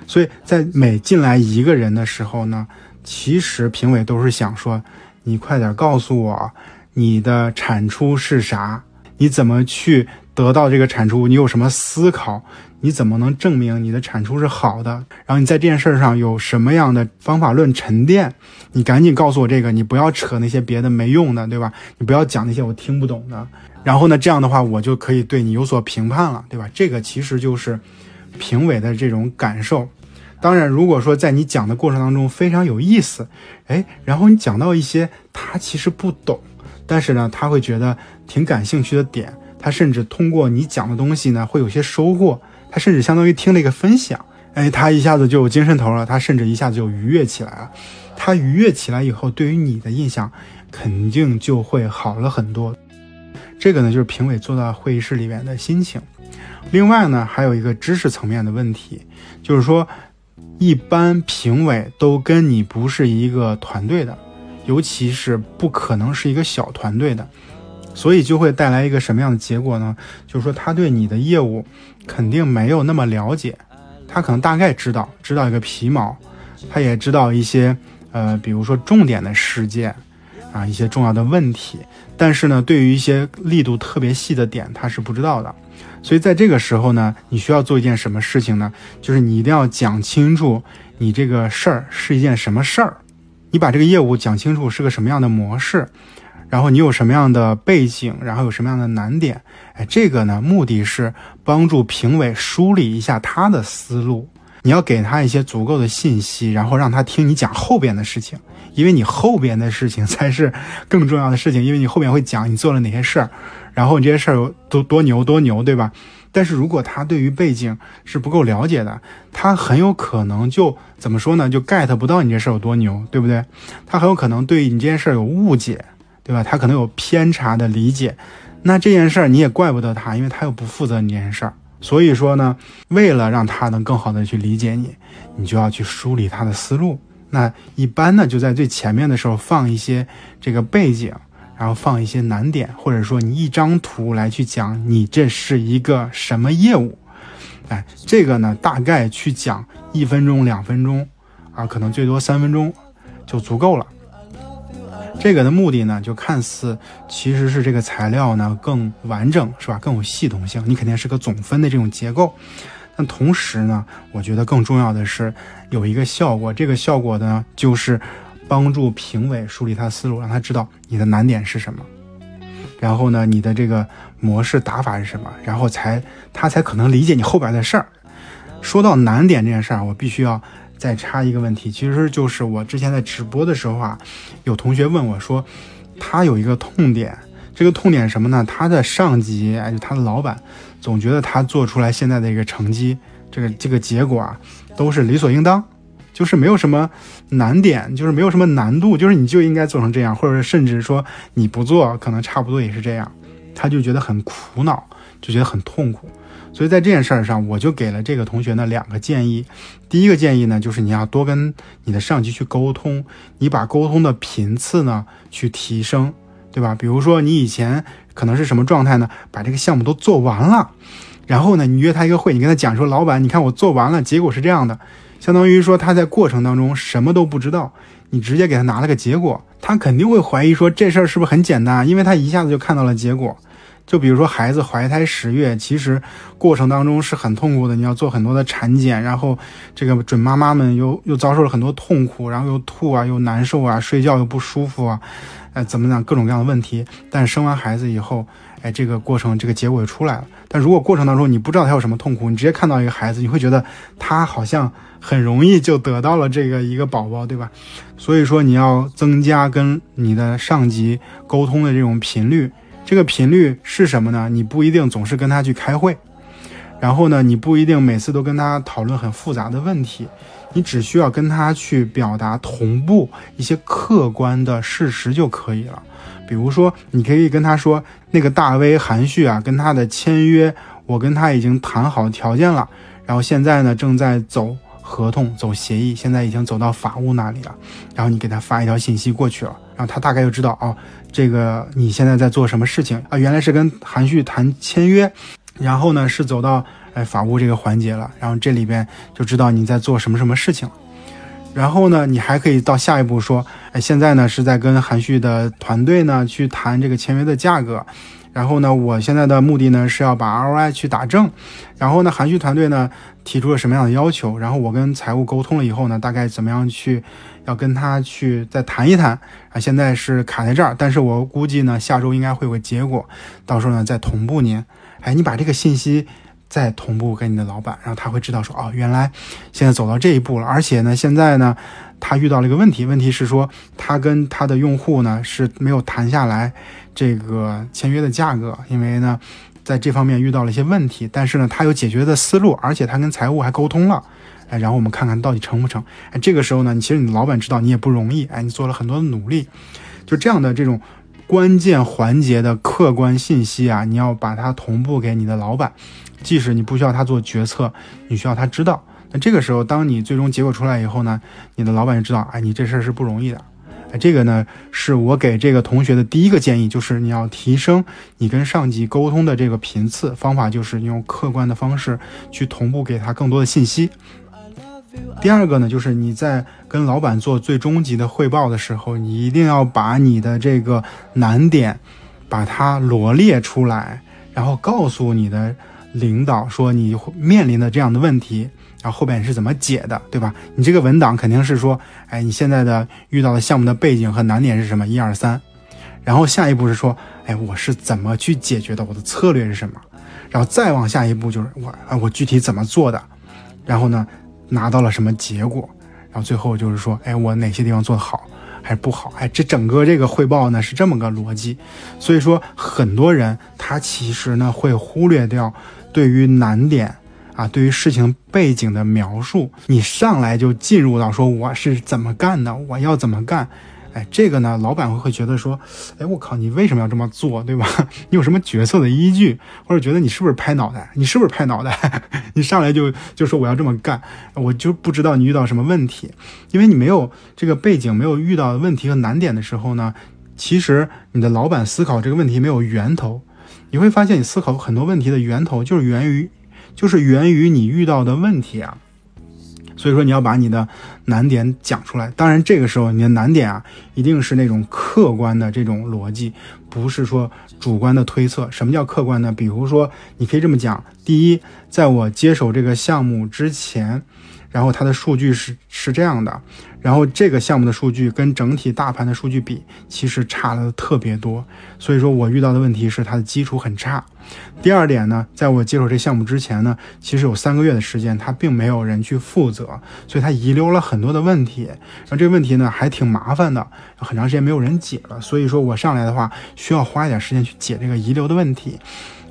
所以在每进来一个人的时候呢，其实评委都是想说，你快点告诉我你的产出是啥，你怎么去得到这个产出，你有什么思考，你怎么能证明你的产出是好的？然后你在这件事上有什么样的方法论沉淀？你赶紧告诉我这个，你不要扯那些别的没用的，对吧？你不要讲那些我听不懂的。然后呢，这样的话我就可以对你有所评判了，对吧？这个其实就是评委的这种感受。当然，如果说在你讲的过程当中非常有意思，哎，然后你讲到一些他其实不懂，但是呢，他会觉得挺感兴趣的点，他甚至通过你讲的东西呢，会有些收获，他甚至相当于听了一个分享，哎，他一下子就有精神头了，他甚至一下子就愉悦起来了，他愉悦起来以后，对于你的印象肯定就会好了很多。这个呢，就是评委坐到会议室里面的心情。另外呢，还有一个知识层面的问题，就是说。一般评委都跟你不是一个团队的，尤其是不可能是一个小团队的，所以就会带来一个什么样的结果呢？就是说他对你的业务肯定没有那么了解，他可能大概知道知道一个皮毛，他也知道一些呃，比如说重点的事件啊，一些重要的问题，但是呢，对于一些力度特别细的点，他是不知道的。所以在这个时候呢，你需要做一件什么事情呢？就是你一定要讲清楚你这个事儿是一件什么事儿，你把这个业务讲清楚是个什么样的模式，然后你有什么样的背景，然后有什么样的难点，哎，这个呢，目的是帮助评委梳理一下他的思路。你要给他一些足够的信息，然后让他听你讲后边的事情，因为你后边的事情才是更重要的事情，因为你后面会讲你做了哪些事儿。然后你这些事儿有多多牛多牛，对吧？但是如果他对于背景是不够了解的，他很有可能就怎么说呢？就 get 不到你这事儿有多牛，对不对？他很有可能对你这件事儿有误解，对吧？他可能有偏差的理解，那这件事儿你也怪不得他，因为他又不负责你这件事儿。所以说呢，为了让他能更好的去理解你，你就要去梳理他的思路。那一般呢，就在最前面的时候放一些这个背景。然后放一些难点，或者说你一张图来去讲你这是一个什么业务，哎，这个呢大概去讲一分钟两分钟，啊，可能最多三分钟就足够了。这个的目的呢，就看似其实是这个材料呢更完整，是吧？更有系统性，你肯定是个总分的这种结构。但同时呢，我觉得更重要的是有一个效果，这个效果呢就是。帮助评委梳理他思路，让他知道你的难点是什么。然后呢，你的这个模式打法是什么，然后才他才可能理解你后边的事儿。说到难点这件事儿，我必须要再插一个问题，其实就是我之前在直播的时候啊，有同学问我说，他有一个痛点，这个痛点什么呢？他的上级，哎，就他的老板，总觉得他做出来现在的一个成绩，这个这个结果啊，都是理所应当，就是没有什么难点，就是没有什么难度，就是你就应该做成这样，或者甚至说你不做，可能差不多也是这样，他就觉得很苦恼，就觉得很痛苦。所以在这件事儿上，我就给了这个同学呢两个建议。第一个建议呢，就是你要多跟你的上级去沟通，你把沟通的频次呢去提升，对吧？比如说你以前可能是什么状态呢？把这个项目都做完了，然后呢，你约他一个会，你跟他讲说，老板，你看我做完了，结果是这样的，相当于说他在过程当中什么都不知道，你直接给他拿了个结果，他肯定会怀疑说这事儿是不是很简单？因为他一下子就看到了结果。就比如说孩子怀胎十月，其实过程当中是很痛苦的，你要做很多的产检，然后这个准妈妈们又又遭受了很多痛苦，然后又吐啊，又难受啊，睡觉又不舒服啊，哎，怎么样，各种各样的问题。但生完孩子以后，哎，这个过程这个结果就出来了。但如果过程当中你不知道他有什么痛苦，你直接看到一个孩子，你会觉得他好像很容易就得到了这个一个宝宝，对吧？所以说你要增加跟你的上级沟通的这种频率。这个频率是什么呢？你不一定总是跟他去开会，然后呢，你不一定每次都跟他讨论很复杂的问题，你只需要跟他去表达同步一些客观的事实就可以了。比如说，你可以跟他说，那个大 V 韩旭啊，跟他的签约，我跟他已经谈好条件了，然后现在呢正在走合同、走协议，现在已经走到法务那里了，然后你给他发一条信息过去了，然后他大概就知道啊。这个你现在在做什么事情啊？原来是跟韩旭谈签约，然后呢是走到哎法务这个环节了，然后这里边就知道你在做什么什么事情然后呢，你还可以到下一步说，哎，现在呢是在跟韩旭的团队呢去谈这个签约的价格。然后呢，我现在的目的呢是要把 ROI 去打正。然后呢，韩旭团队呢提出了什么样的要求？然后我跟财务沟通了以后呢，大概怎么样去？要跟他去再谈一谈啊，现在是卡在这儿，但是我估计呢，下周应该会有个结果，到时候呢再同步您。哎，你把这个信息再同步给你的老板，然后他会知道说，哦，原来现在走到这一步了，而且呢，现在呢，他遇到了一个问题，问题是说他跟他的用户呢是没有谈下来这个签约的价格，因为呢，在这方面遇到了一些问题，但是呢，他有解决的思路，而且他跟财务还沟通了。哎，然后我们看看到底成不成？哎，这个时候呢，你其实你老板知道你也不容易，哎，你做了很多的努力，就这样的这种关键环节的客观信息啊，你要把它同步给你的老板，即使你不需要他做决策，你需要他知道。那这个时候，当你最终结果出来以后呢，你的老板就知道，哎，你这事儿是不容易的。这个呢，是我给这个同学的第一个建议，就是你要提升你跟上级沟通的这个频次，方法就是用客观的方式去同步给他更多的信息。第二个呢，就是你在跟老板做最终极的汇报的时候，你一定要把你的这个难点，把它罗列出来，然后告诉你的领导说你面临的这样的问题，然后后边是怎么解的，对吧？你这个文档肯定是说，哎，你现在的遇到的项目的背景和难点是什么？一二三，然后下一步是说，哎，我是怎么去解决的？我的策略是什么？然后再往下一步就是我，啊，我具体怎么做的？然后呢？拿到了什么结果？然后最后就是说，哎，我哪些地方做得好还是不好？哎，这整个这个汇报呢是这么个逻辑。所以说，很多人他其实呢会忽略掉对于难点啊，对于事情背景的描述。你上来就进入到说我是怎么干的，我要怎么干。哎，这个呢，老板会觉得说，哎，我靠，你为什么要这么做，对吧？你有什么决策的依据，或者觉得你是不是拍脑袋？你是不是拍脑袋？你上来就就说我要这么干，我就不知道你遇到什么问题，因为你没有这个背景，没有遇到问题和难点的时候呢，其实你的老板思考这个问题没有源头，你会发现你思考很多问题的源头就是源于，就是源于你遇到的问题啊。所以说你要把你的难点讲出来，当然这个时候你的难点啊，一定是那种客观的这种逻辑，不是说主观的推测。什么叫客观呢？比如说，你可以这么讲：第一，在我接手这个项目之前，然后它的数据是是这样的，然后这个项目的数据跟整体大盘的数据比，其实差了特别多。所以说我遇到的问题是它的基础很差。第二点呢，在我接手这项目之前呢，其实有三个月的时间，它并没有人去负责，所以它遗留了很多的问题。然后这个问题呢还挺麻烦的，很长时间没有人解了。所以说我上来的话，需要花一点时间去解这个遗留的问题。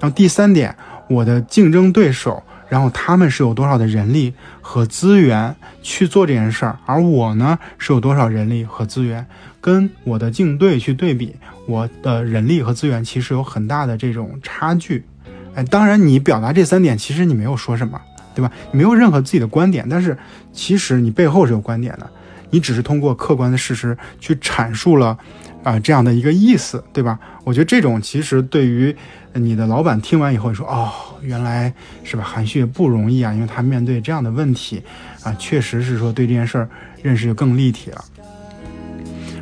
然后第三点，我的竞争对手。然后他们是有多少的人力和资源去做这件事儿，而我呢是有多少人力和资源，跟我的竞对去对比，我的人力和资源其实有很大的这种差距。哎，当然你表达这三点，其实你没有说什么，对吧？你没有任何自己的观点，但是其实你背后是有观点的，你只是通过客观的事实去阐述了啊这样的一个意思，对吧？我觉得这种其实对于。你的老板听完以后说：“哦，原来是吧？韩旭不容易啊，因为他面对这样的问题啊，确实是说对这件事儿认识就更立体了。”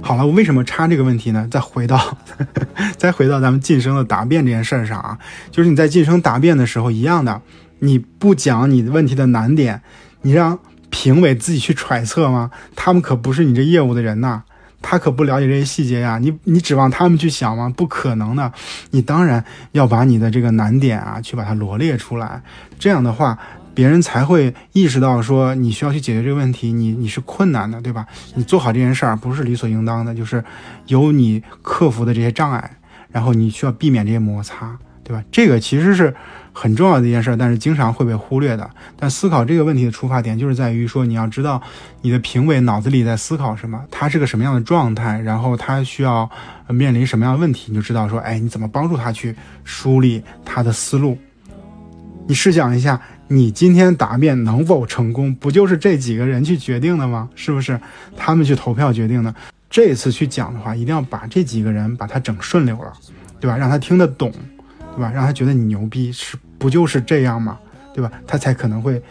好了，我为什么插这个问题呢？再回到，再回到咱们晋升的答辩这件事上啊，就是你在晋升答辩的时候一样的，你不讲你的问题的难点，你让评委自己去揣测吗？他们可不是你这业务的人呐。他可不了解这些细节呀，你你指望他们去想吗？不可能的，你当然要把你的这个难点啊，去把它罗列出来，这样的话，别人才会意识到说你需要去解决这个问题，你你是困难的，对吧？你做好这件事儿不是理所应当的，就是有你克服的这些障碍，然后你需要避免这些摩擦，对吧？这个其实是。很重要的一件事，但是经常会被忽略的。但思考这个问题的出发点，就是在于说，你要知道你的评委脑子里在思考什么，他是个什么样的状态，然后他需要面临什么样的问题，你就知道说，哎，你怎么帮助他去梳理他的思路。你试想一下，你今天答辩能否成功，不就是这几个人去决定的吗？是不是？他们去投票决定的。这次去讲的话，一定要把这几个人把他整顺溜了，对吧？让他听得懂，对吧？让他觉得你牛逼是。不就是这样吗？对吧？他才可能会，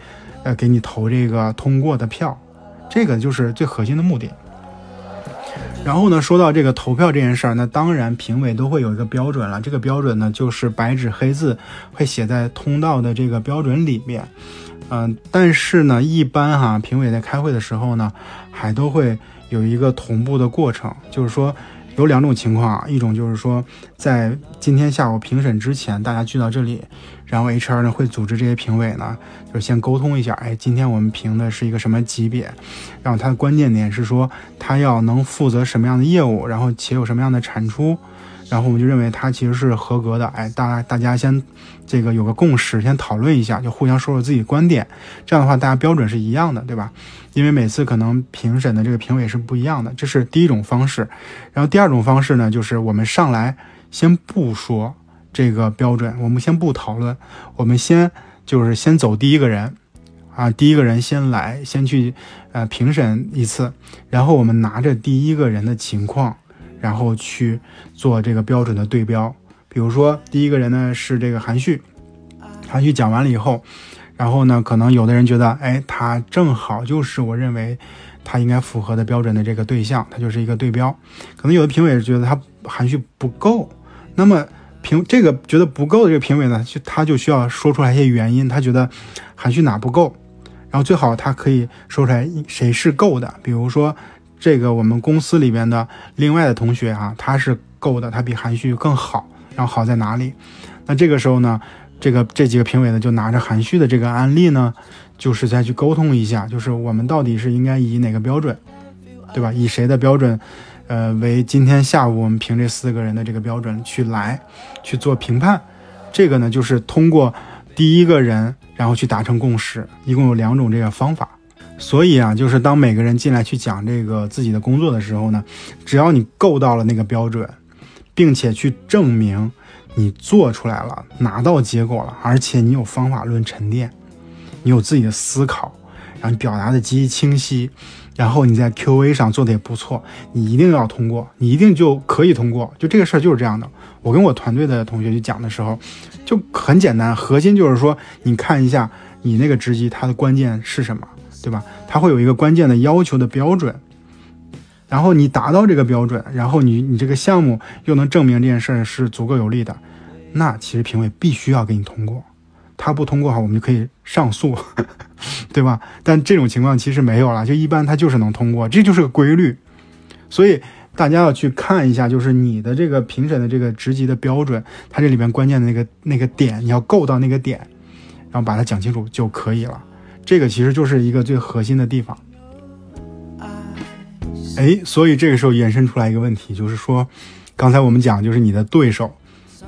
呃，给你投这个通过的票，这个就是最核心的目的。然后呢，说到这个投票这件事儿，那当然评委都会有一个标准了。这个标准呢，就是白纸黑字会写在通道的这个标准里面。嗯，但是呢，一般哈，评委在开会的时候呢，还都会有一个同步的过程，就是说。有两种情况啊，一种就是说，在今天下午评审之前，大家聚到这里，然后 HR 呢会组织这些评委呢，就是先沟通一下，哎，今天我们评的是一个什么级别，然后它的关键点是说，他要能负责什么样的业务，然后且有什么样的产出。然后我们就认为他其实是合格的，哎，大大家先这个有个共识，先讨论一下，就互相说说自己观点，这样的话大家标准是一样的，对吧？因为每次可能评审的这个评委是不一样的，这是第一种方式。然后第二种方式呢，就是我们上来先不说这个标准，我们先不讨论，我们先就是先走第一个人，啊，第一个人先来，先去呃评审一次，然后我们拿着第一个人的情况。然后去做这个标准的对标，比如说第一个人呢是这个韩旭，韩旭讲完了以后，然后呢可能有的人觉得，哎，他正好就是我认为他应该符合的标准的这个对象，他就是一个对标。可能有的评委觉得他含蓄不够，那么评这个觉得不够的这个评委呢，就他就需要说出来一些原因，他觉得含蓄哪不够，然后最好他可以说出来谁是够的，比如说。这个我们公司里边的另外的同学啊，他是够的，他比含蓄更好。然后好在哪里？那这个时候呢，这个这几个评委呢，就拿着含蓄的这个案例呢，就是再去沟通一下，就是我们到底是应该以哪个标准，对吧？以谁的标准，呃，为今天下午我们评这四个人的这个标准去来去做评判。这个呢，就是通过第一个人，然后去达成共识。一共有两种这个方法。所以啊，就是当每个人进来去讲这个自己的工作的时候呢，只要你够到了那个标准，并且去证明你做出来了，拿到结果了，而且你有方法论沉淀，你有自己的思考，然后你表达的极其清晰，然后你在 Q&A 上做的也不错，你一定要通过，你一定就可以通过。就这个事儿就是这样的。我跟我团队的同学去讲的时候，就很简单，核心就是说，你看一下你那个职级它的关键是什么。对吧？它会有一个关键的要求的标准，然后你达到这个标准，然后你你这个项目又能证明这件事儿是足够有利的，那其实评委必须要给你通过。他不通过哈，我们就可以上诉，对吧？但这种情况其实没有了，就一般他就是能通过，这就是个规律。所以大家要去看一下，就是你的这个评审的这个职级的标准，它这里边关键的那个那个点，你要够到那个点，然后把它讲清楚就可以了。这个其实就是一个最核心的地方。哎，所以这个时候延伸出来一个问题，就是说，刚才我们讲，就是你的对手，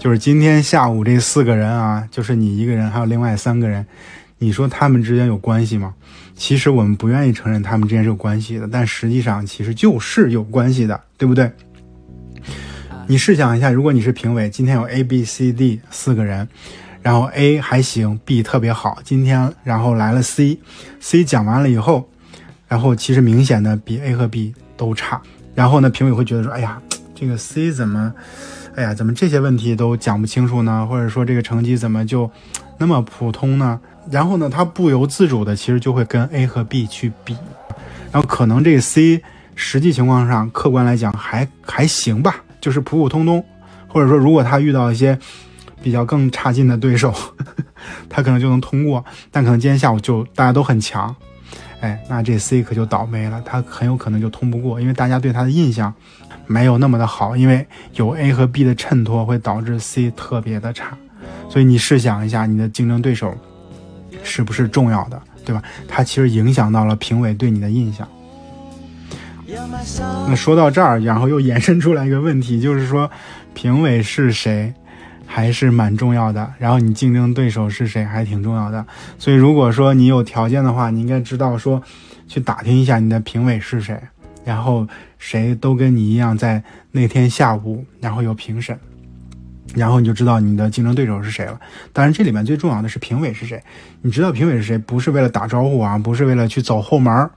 就是今天下午这四个人啊，就是你一个人，还有另外三个人，你说他们之间有关系吗？其实我们不愿意承认他们之间是有关系的，但实际上其实就是有关系的，对不对？你试想一下，如果你是评委，今天有 A、B、C、D 四个人，然后 A 还行，B 特别好，今天然后来了 C，C 讲完了以后，然后其实明显的比 A 和 B。都差，然后呢，评委会觉得说，哎呀，这个 C 怎么，哎呀，怎么这些问题都讲不清楚呢？或者说这个成绩怎么就那么普通呢？然后呢，他不由自主的其实就会跟 A 和 B 去比，然后可能这个 C 实际情况上客观来讲还还行吧，就是普普通通，或者说如果他遇到一些比较更差劲的对手，他可能就能通过，但可能今天下午就大家都很强。哎，那这 C 可就倒霉了，他很有可能就通不过，因为大家对他的印象没有那么的好，因为有 A 和 B 的衬托会导致 C 特别的差。所以你试想一下，你的竞争对手是不是重要的，对吧？它其实影响到了评委对你的印象。那说到这儿，然后又延伸出来一个问题，就是说评委是谁？还是蛮重要的，然后你竞争对手是谁还挺重要的，所以如果说你有条件的话，你应该知道说，去打听一下你的评委是谁，然后谁都跟你一样在那天下午，然后有评审，然后你就知道你的竞争对手是谁了。当然这里面最重要的是评委是谁，你知道评委是谁，不是为了打招呼啊，不是为了去走后门。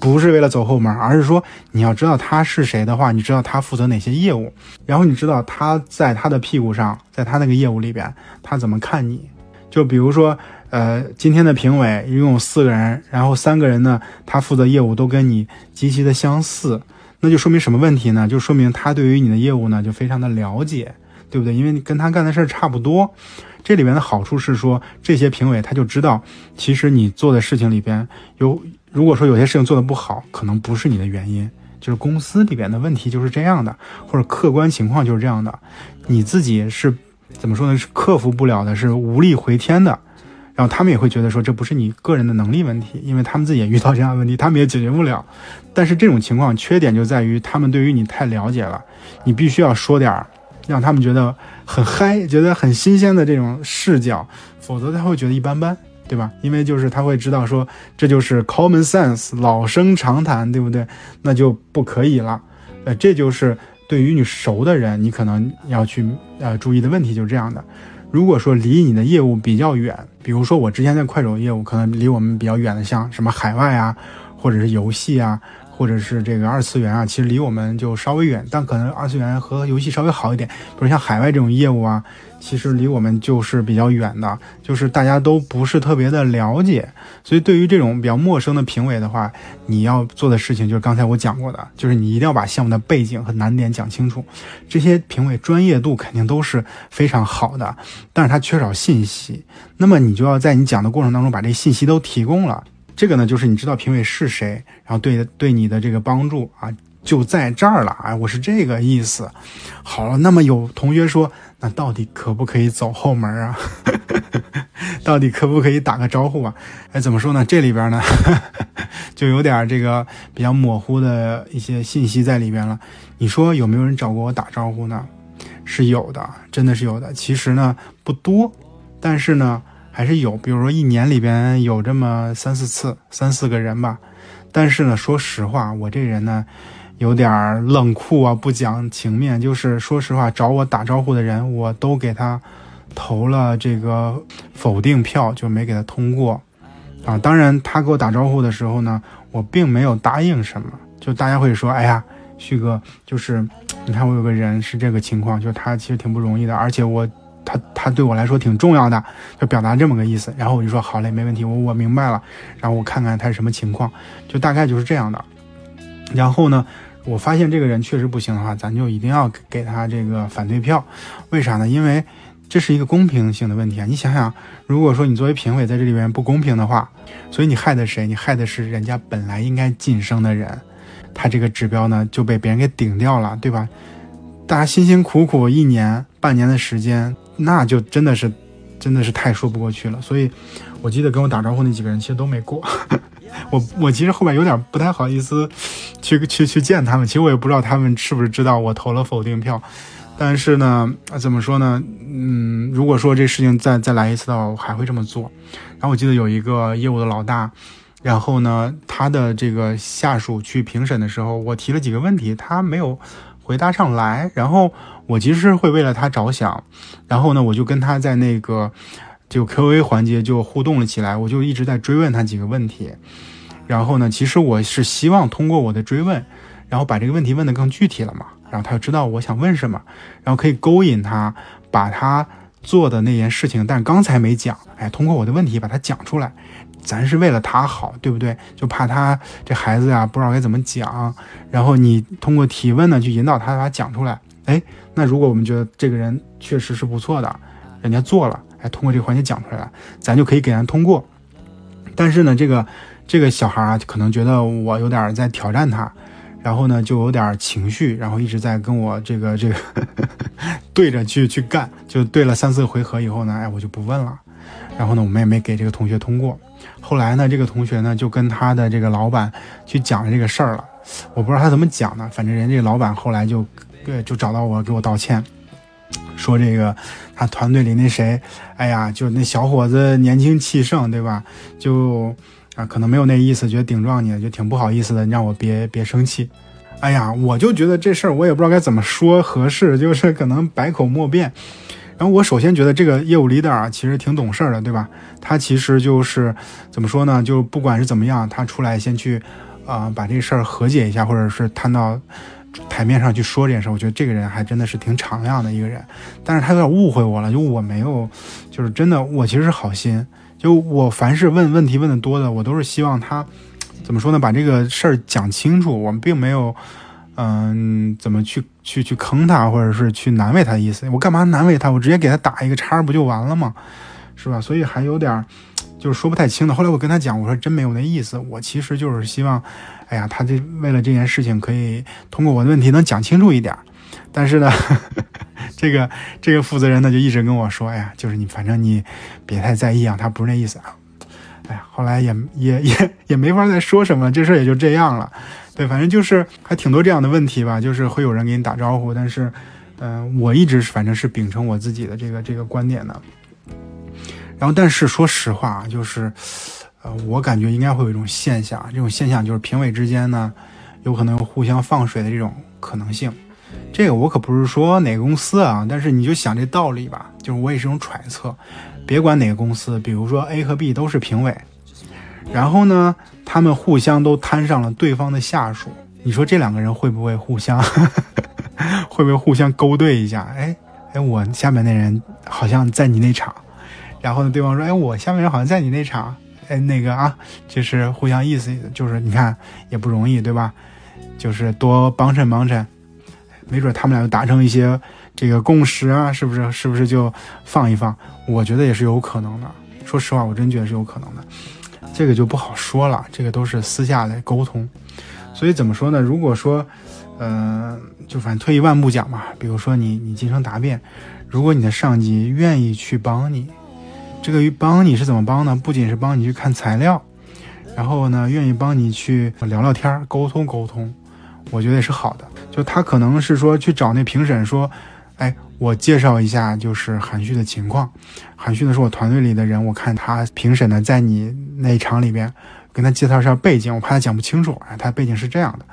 不是为了走后门，而是说你要知道他是谁的话，你知道他负责哪些业务，然后你知道他在他的屁股上，在他那个业务里边，他怎么看你。就比如说，呃，今天的评委一共有四个人，然后三个人呢，他负责业务都跟你极其的相似，那就说明什么问题呢？就说明他对于你的业务呢就非常的了解，对不对？因为你跟他干的事儿差不多。这里边的好处是说，这些评委他就知道，其实你做的事情里边有。如果说有些事情做得不好，可能不是你的原因，就是公司里边的问题就是这样的，或者客观情况就是这样的，你自己是怎么说呢？是克服不了的，是无力回天的。然后他们也会觉得说这不是你个人的能力问题，因为他们自己也遇到这样的问题，他们也解决不了。但是这种情况缺点就在于他们对于你太了解了，你必须要说点儿让他们觉得很嗨、觉得很新鲜的这种视角，否则他会觉得一般般。对吧？因为就是他会知道说这就是 common sense 老生常谈，对不对？那就不可以了。呃，这就是对于你熟的人，你可能要去呃注意的问题就是这样的。如果说离你的业务比较远，比如说我之前在快手业务，可能离我们比较远的，像什么海外啊，或者是游戏啊。或者是这个二次元啊，其实离我们就稍微远，但可能二次元和游戏稍微好一点。比如像海外这种业务啊，其实离我们就是比较远的，就是大家都不是特别的了解。所以对于这种比较陌生的评委的话，你要做的事情就是刚才我讲过的，就是你一定要把项目的背景和难点讲清楚。这些评委专业度肯定都是非常好的，但是他缺少信息，那么你就要在你讲的过程当中把这信息都提供了。这个呢，就是你知道评委是谁，然后对对你的这个帮助啊，就在这儿了啊，我是这个意思。好了，那么有同学说，那到底可不可以走后门啊？到底可不可以打个招呼啊？哎，怎么说呢？这里边呢，就有点这个比较模糊的一些信息在里边了。你说有没有人找过我打招呼呢？是有的，真的是有的。其实呢不多，但是呢。还是有，比如说一年里边有这么三四次，三四个人吧。但是呢，说实话，我这人呢，有点冷酷啊，不讲情面。就是说实话，找我打招呼的人，我都给他投了这个否定票，就没给他通过啊。当然，他给我打招呼的时候呢，我并没有答应什么。就大家会说，哎呀，旭哥，就是你看我有个人是这个情况，就他其实挺不容易的，而且我。他他对我来说挺重要的，就表达这么个意思。然后我就说好嘞，没问题，我我明白了。然后我看看他是什么情况，就大概就是这样的。然后呢，我发现这个人确实不行的话，咱就一定要给他这个反对票。为啥呢？因为这是一个公平性的问题啊！你想想，如果说你作为评委在这里边不公平的话，所以你害的谁？你害的是人家本来应该晋升的人，他这个指标呢就被别人给顶掉了，对吧？大家辛辛苦苦一年半年的时间，那就真的是，真的是太说不过去了。所以，我记得跟我打招呼那几个人其实都没过。我我其实后面有点不太好意思去去去见他们，其实我也不知道他们是不是知道我投了否定票。但是呢，怎么说呢？嗯，如果说这事情再再来一次的话，我还会这么做。然后我记得有一个业务的老大，然后呢，他的这个下属去评审的时候，我提了几个问题，他没有回答上来。然后我其实会为了他着想，然后呢，我就跟他在那个就 Q&A 环节就互动了起来，我就一直在追问他几个问题。然后呢，其实我是希望通过我的追问，然后把这个问题问得更具体了嘛。然后他就知道我想问什么，然后可以勾引他把他做的那件事情，但刚才没讲，哎，通过我的问题把他讲出来，咱是为了他好，对不对？就怕他这孩子呀不知道该怎么讲，然后你通过提问呢去引导他把他讲出来，哎，那如果我们觉得这个人确实是不错的，人家做了，哎，通过这个环节讲出来了，咱就可以给人通过。但是呢，这个这个小孩啊，可能觉得我有点在挑战他。然后呢，就有点情绪，然后一直在跟我这个这个 对着去去干，就对了三四回合以后呢，哎，我就不问了。然后呢，我们也没给这个同学通过。后来呢，这个同学呢就跟他的这个老板去讲这个事儿了。我不知道他怎么讲的，反正人家老板后来就对就找到我给我道歉，说这个他团队里那谁，哎呀，就那小伙子年轻气盛，对吧？就。啊，可能没有那意思，觉得顶撞你就挺不好意思的，让我别别生气。哎呀，我就觉得这事儿我也不知道该怎么说合适，就是可能百口莫辩。然后我首先觉得这个业务 leader 啊，其实挺懂事儿的，对吧？他其实就是怎么说呢？就不管是怎么样，他出来先去啊把这事儿和解一下，或者是摊到台面上去说这件事儿。我觉得这个人还真的是挺敞亮的一个人。但是他有点误会我了，就我没有，就是真的，我其实是好心。就我凡是问问题问的多的，我都是希望他怎么说呢？把这个事儿讲清楚。我们并没有，嗯，怎么去去去坑他，或者是去难为他的意思。我干嘛难为他？我直接给他打一个叉不就完了吗？是吧？所以还有点就是说不太清的。后来我跟他讲，我说真没有那意思。我其实就是希望，哎呀，他这为了这件事情可以通过我的问题能讲清楚一点。但是呢。这个这个负责人呢就一直跟我说，哎呀，就是你反正你别太在意啊，他不是那意思啊。哎呀，后来也也也也没法再说什么，这事也就这样了。对，反正就是还挺多这样的问题吧，就是会有人给你打招呼，但是，嗯，我一直反正是秉承我自己的这个这个观点的。然后，但是说实话啊，就是，呃，我感觉应该会有一种现象，这种现象就是评委之间呢，有可能互相放水的这种可能性。这个我可不是说哪个公司啊，但是你就想这道理吧，就是我也是种揣测。别管哪个公司，比如说 A 和 B 都是评委，然后呢，他们互相都摊上了对方的下属，你说这两个人会不会互相，会不会互相勾兑一下？哎哎，我下面那人好像在你那场，然后呢，对方说，哎，我下面人好像在你那场，哎，那个啊，就是互相意思，就是你看也不容易，对吧？就是多帮衬帮衬。没准他们俩就达成一些这个共识啊，是不是？是不是就放一放？我觉得也是有可能的。说实话，我真觉得是有可能的。这个就不好说了，这个都是私下来沟通。所以怎么说呢？如果说，嗯，就反正退一万步讲嘛，比如说你你进行答辩，如果你的上级愿意去帮你，这个帮你是怎么帮呢？不仅是帮你去看材料，然后呢，愿意帮你去聊聊天、沟通沟通，我觉得也是好的。就他可能是说去找那评审说，哎，我介绍一下就是韩旭的情况。韩旭呢是我团队里的人，我看他评审呢在你那一场里边，跟他介绍一下背景，我怕他讲不清楚。哎，他背景是这样的。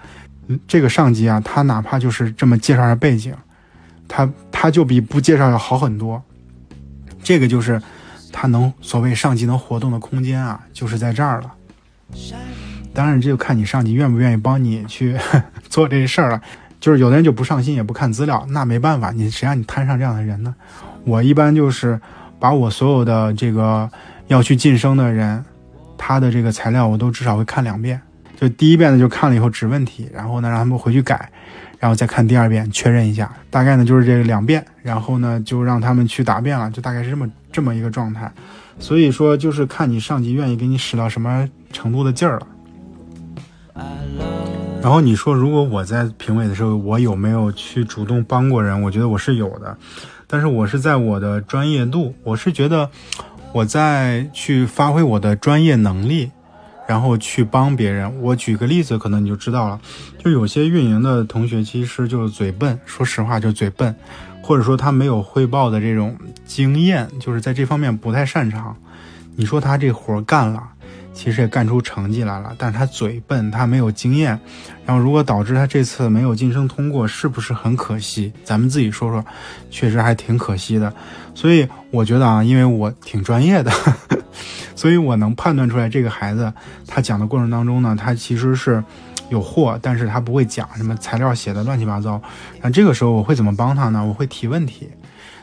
这个上级啊，他哪怕就是这么介绍一下背景，他他就比不介绍要好很多。这个就是他能所谓上级能活动的空间啊，就是在这儿了。当然，这就看你上级愿不愿意帮你去 做这事儿了。就是有的人就不上心，也不看资料，那没办法，你谁让你摊上这样的人呢？我一般就是把我所有的这个要去晋升的人，他的这个材料我都至少会看两遍。就第一遍呢就看了以后指问题，然后呢让他们回去改，然后再看第二遍确认一下，大概呢就是这两遍，然后呢就让他们去答辩了，就大概是这么这么一个状态。所以说就是看你上级愿意给你使到什么程度的劲儿了。然后你说，如果我在评委的时候，我有没有去主动帮过人？我觉得我是有的，但是我是在我的专业度，我是觉得我在去发挥我的专业能力，然后去帮别人。我举个例子，可能你就知道了，就有些运营的同学其实就是嘴笨，说实话就嘴笨，或者说他没有汇报的这种经验，就是在这方面不太擅长。你说他这活干了。其实也干出成绩来了，但是他嘴笨，他没有经验，然后如果导致他这次没有晋升通过，是不是很可惜？咱们自己说说，确实还挺可惜的。所以我觉得啊，因为我挺专业的，所以我能判断出来这个孩子他讲的过程当中呢，他其实是有货，但是他不会讲什么材料写的乱七八糟。那这个时候我会怎么帮他呢？我会提问题，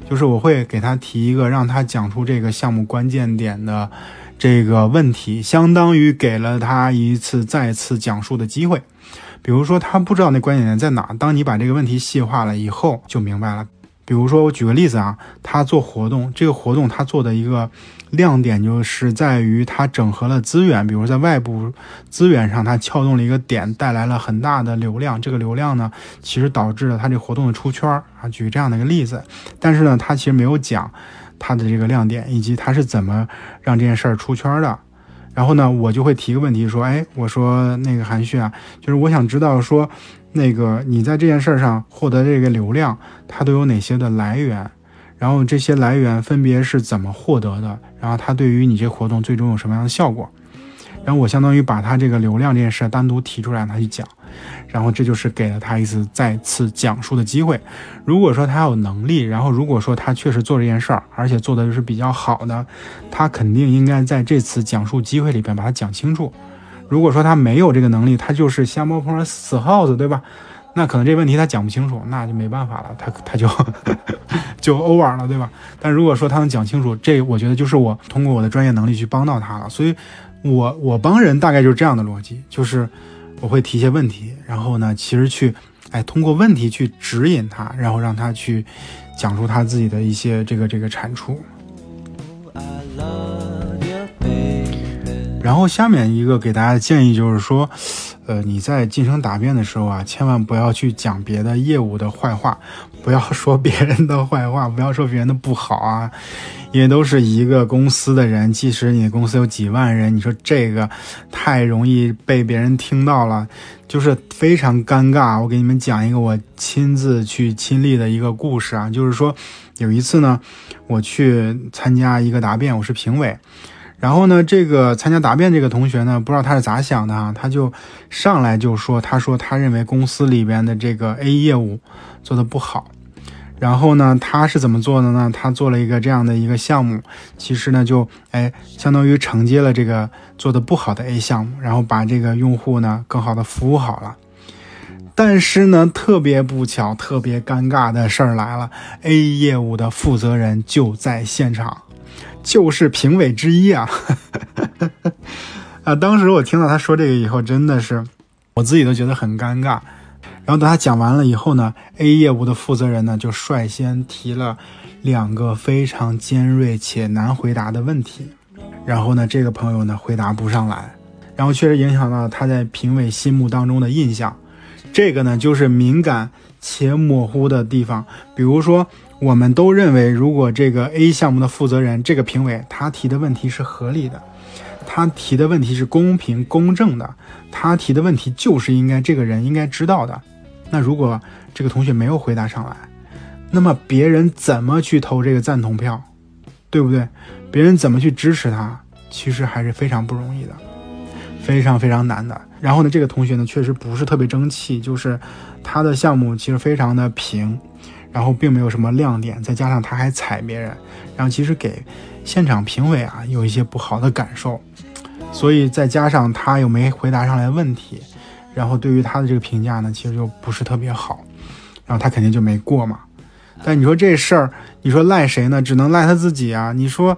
就是我会给他提一个让他讲出这个项目关键点的。这个问题相当于给了他一次再次讲述的机会，比如说他不知道那关键点在哪，当你把这个问题细化了以后就明白了。比如说我举个例子啊，他做活动，这个活动他做的一个亮点就是在于他整合了资源，比如在外部资源上他撬动了一个点，带来了很大的流量，这个流量呢其实导致了他这活动的出圈啊，举这样的一个例子，但是呢他其实没有讲。他的这个亮点，以及他是怎么让这件事儿出圈的，然后呢，我就会提个问题说，哎，我说那个韩旭啊，就是我想知道说，那个你在这件事儿上获得这个流量，它都有哪些的来源，然后这些来源分别是怎么获得的，然后它对于你这活动最终有什么样的效果，然后我相当于把他这个流量这件事单独提出来他去讲。然后这就是给了他一次再次讲述的机会。如果说他有能力，然后如果说他确实做这件事儿，而且做的就是比较好的，他肯定应该在这次讲述机会里边把它讲清楚。如果说他没有这个能力，他就是瞎猫碰上死耗子，对吧？那可能这问题他讲不清楚，那就没办法了，他他就 就 over 了，对吧？但如果说他能讲清楚，这我觉得就是我通过我的专业能力去帮到他了。所以，我我帮人大概就是这样的逻辑，就是。我会提一些问题，然后呢，其实去，哎，通过问题去指引他，然后让他去讲出他自己的一些这个这个产出。然后下面一个给大家的建议就是说，呃，你在晋升答辩的时候啊，千万不要去讲别的业务的坏话，不要说别人的坏话，不要说别人的不好啊。因为都是一个公司的人，即使你公司有几万人，你说这个太容易被别人听到了，就是非常尴尬。我给你们讲一个我亲自去亲历的一个故事啊，就是说有一次呢，我去参加一个答辩，我是评委，然后呢，这个参加答辩这个同学呢，不知道他是咋想的啊，他就上来就说，他说他认为公司里边的这个 A 业务做的不好。然后呢，他是怎么做的呢？他做了一个这样的一个项目，其实呢，就哎，相当于承接了这个做的不好的 A 项目，然后把这个用户呢更好的服务好了。但是呢，特别不巧，特别尴尬的事儿来了，A 业务的负责人就在现场，就是评委之一啊。啊，当时我听到他说这个以后，真的是我自己都觉得很尴尬。然后等他讲完了以后呢，A 业务的负责人呢就率先提了两个非常尖锐且难回答的问题，然后呢，这个朋友呢回答不上来，然后确实影响到他在评委心目当中的印象。这个呢就是敏感且模糊的地方。比如说，我们都认为，如果这个 A 项目的负责人这个评委他提的问题是合理的，他提的问题是公平公正的，他提的问题就是应该这个人应该知道的。那如果这个同学没有回答上来，那么别人怎么去投这个赞同票，对不对？别人怎么去支持他，其实还是非常不容易的，非常非常难的。然后呢，这个同学呢确实不是特别争气，就是他的项目其实非常的平，然后并没有什么亮点，再加上他还踩别人，然后其实给现场评委啊有一些不好的感受，所以再加上他又没回答上来问题。然后对于他的这个评价呢，其实就不是特别好，然后他肯定就没过嘛。但你说这事儿，你说赖谁呢？只能赖他自己啊。你说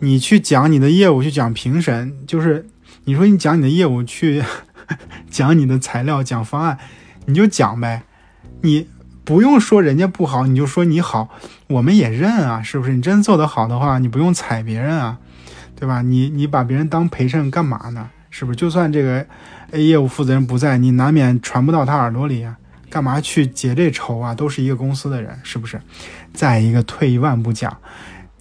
你去讲你的业务，去讲评审，就是你说你讲你的业务去 讲你的材料，讲方案，你就讲呗，你不用说人家不好，你就说你好，我们也认啊，是不是？你真做得好的话，你不用踩别人啊，对吧？你你把别人当陪衬干嘛呢？是不是？就算这个 A 业务负责人不在，你难免传不到他耳朵里啊，干嘛去结这仇啊？都是一个公司的人，是不是？再一个，退一万步讲，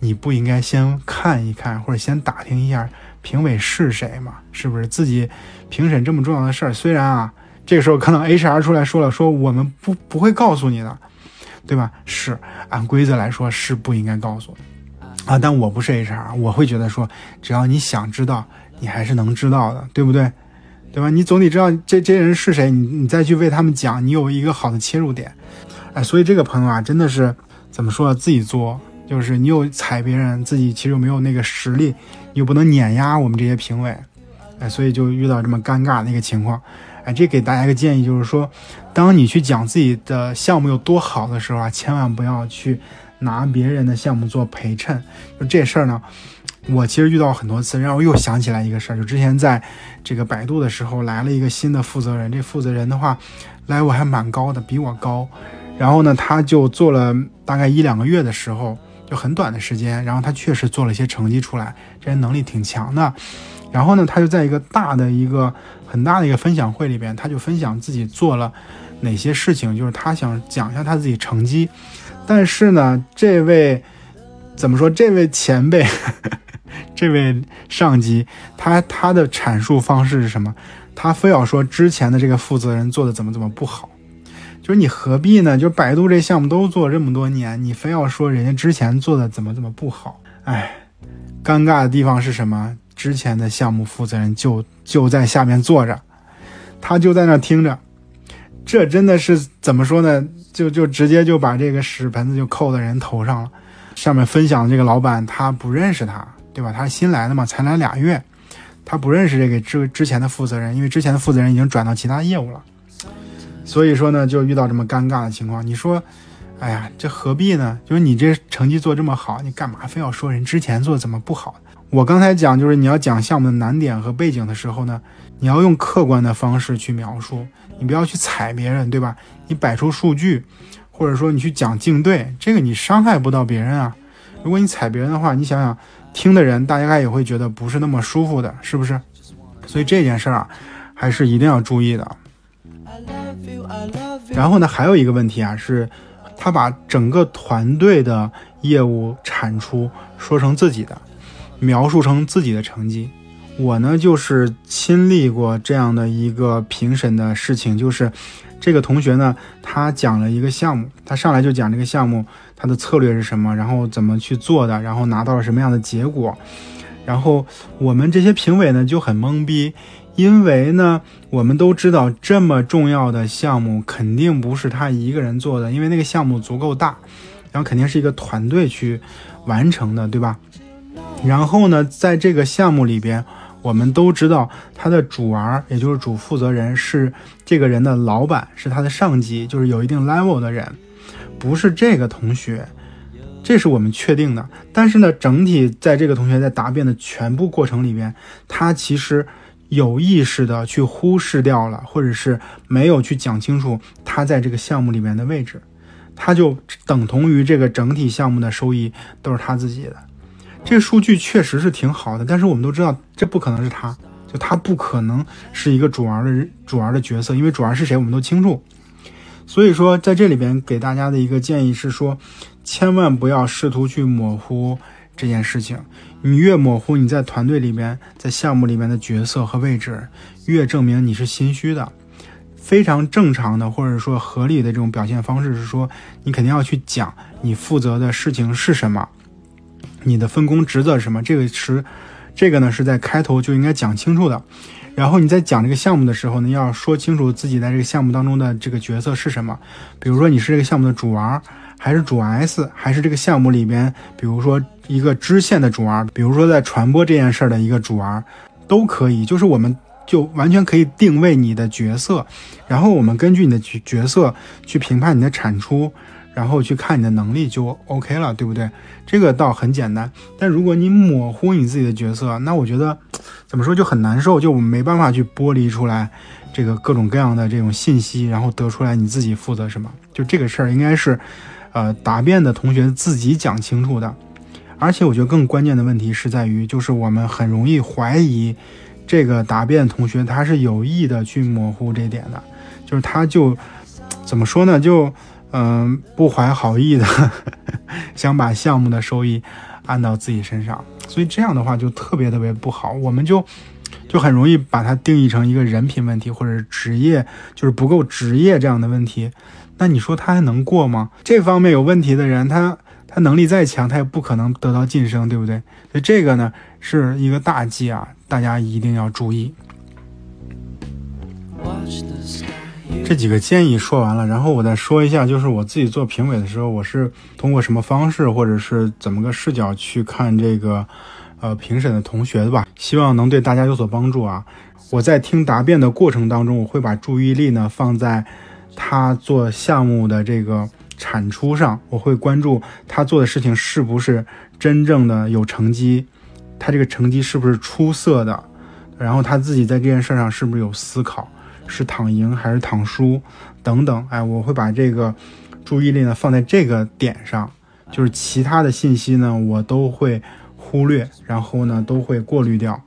你不应该先看一看，或者先打听一下评委是谁吗？是不是？自己评审这么重要的事儿，虽然啊，这个时候可能 HR 出来说了，说我们不不会告诉你的，对吧？是按规则来说是不应该告诉的啊，但我不是 HR，我会觉得说，只要你想知道。你还是能知道的，对不对？对吧？你总得知道这这些人是谁，你你再去为他们讲，你有一个好的切入点。哎，所以这个朋友啊，真的是怎么说？自己作，就是你有踩别人，自己其实又没有那个实力，又不能碾压我们这些评委，哎，所以就遇到这么尴尬的一个情况。哎，这给大家一个建议，就是说，当你去讲自己的项目有多好的时候啊，千万不要去拿别人的项目做陪衬。就这事儿呢。我其实遇到很多次，让我又想起来一个事儿，就之前在这个百度的时候来了一个新的负责人，这负责人的话来我还蛮高的，比我高。然后呢，他就做了大概一两个月的时候，就很短的时间，然后他确实做了一些成绩出来，这人能力挺强的。然后呢，他就在一个大的一个很大的一个分享会里边，他就分享自己做了哪些事情，就是他想讲一下他自己成绩。但是呢，这位怎么说？这位前辈。这位上级，他他的阐述方式是什么？他非要说之前的这个负责人做的怎么怎么不好，就是你何必呢？就百度这项目都做这么多年，你非要说人家之前做的怎么怎么不好？哎，尴尬的地方是什么？之前的项目负责人就就在下面坐着，他就在那听着，这真的是怎么说呢？就就直接就把这个屎盆子就扣在人头上了。上面分享的这个老板他不认识他。对吧？他是新来的嘛，才来俩月，他不认识这个之之前的负责人，因为之前的负责人已经转到其他业务了，所以说呢，就遇到这么尴尬的情况。你说，哎呀，这何必呢？就是你这成绩做这么好，你干嘛非要说人之前做怎么不好？我刚才讲，就是你要讲项目的难点和背景的时候呢，你要用客观的方式去描述，你不要去踩别人，对吧？你摆出数据，或者说你去讲竞对，这个你伤害不到别人啊。如果你踩别人的话，你想想。听的人，大家也会觉得不是那么舒服的，是不是？所以这件事儿啊，还是一定要注意的。然后呢，还有一个问题啊，是他把整个团队的业务产出说成自己的，描述成自己的成绩。我呢，就是亲历过这样的一个评审的事情，就是这个同学呢，他讲了一个项目，他上来就讲这个项目。他的策略是什么？然后怎么去做的？然后拿到了什么样的结果？然后我们这些评委呢就很懵逼，因为呢我们都知道这么重要的项目肯定不是他一个人做的，因为那个项目足够大，然后肯定是一个团队去完成的，对吧？然后呢，在这个项目里边，我们都知道他的主儿，也就是主负责人是这个人的老板，是他的上级，就是有一定 level 的人。不是这个同学，这是我们确定的。但是呢，整体在这个同学在答辩的全部过程里边，他其实有意识的去忽视掉了，或者是没有去讲清楚他在这个项目里面的位置，他就等同于这个整体项目的收益都是他自己的。这个数据确实是挺好的，但是我们都知道这不可能是他，就他不可能是一个主儿的主儿的角色，因为主儿是谁我们都清楚。所以说，在这里边给大家的一个建议是说，千万不要试图去模糊这件事情。你越模糊你在团队里边、在项目里面的角色和位置，越证明你是心虚的。非常正常的或者说合理的这种表现方式是说，你肯定要去讲你负责的事情是什么，你的分工职责是什么。这个是，这个呢是在开头就应该讲清楚的。然后你在讲这个项目的时候呢，要说清楚自己在这个项目当中的这个角色是什么。比如说你是这个项目的主儿还是主 S，还是这个项目里边，比如说一个支线的主儿比如说在传播这件事儿的一个主儿都可以。就是我们就完全可以定位你的角色，然后我们根据你的角角色去评判你的产出，然后去看你的能力就 OK 了，对不对？这个倒很简单。但如果你模糊你自己的角色，那我觉得怎么说就很难受，就我们没办法去剥离出来这个各种各样的这种信息，然后得出来你自己负责什么。就这个事儿应该是，呃，答辩的同学自己讲清楚的。而且我觉得更关键的问题是在于，就是我们很容易怀疑这个答辩同学他是有意的去模糊这点的，就是他就怎么说呢？就嗯，不怀好意的 想把项目的收益按到自己身上，所以这样的话就特别特别不好。我们就就很容易把它定义成一个人品问题，或者是职业就是不够职业这样的问题。那你说他还能过吗？这方面有问题的人，他他能力再强，他也不可能得到晋升，对不对？所以这个呢是一个大忌啊，大家一定要注意。这几个建议说完了，然后我再说一下，就是我自己做评委的时候，我是通过什么方式，或者是怎么个视角去看这个，呃，评审的同学的吧，希望能对大家有所帮助啊。我在听答辩的过程当中，我会把注意力呢放在他做项目的这个产出上，我会关注他做的事情是不是真正的有成绩，他这个成绩是不是出色的，然后他自己在这件事上是不是有思考。是躺赢还是躺输，等等，哎，我会把这个注意力呢放在这个点上，就是其他的信息呢我都会忽略，然后呢都会过滤掉。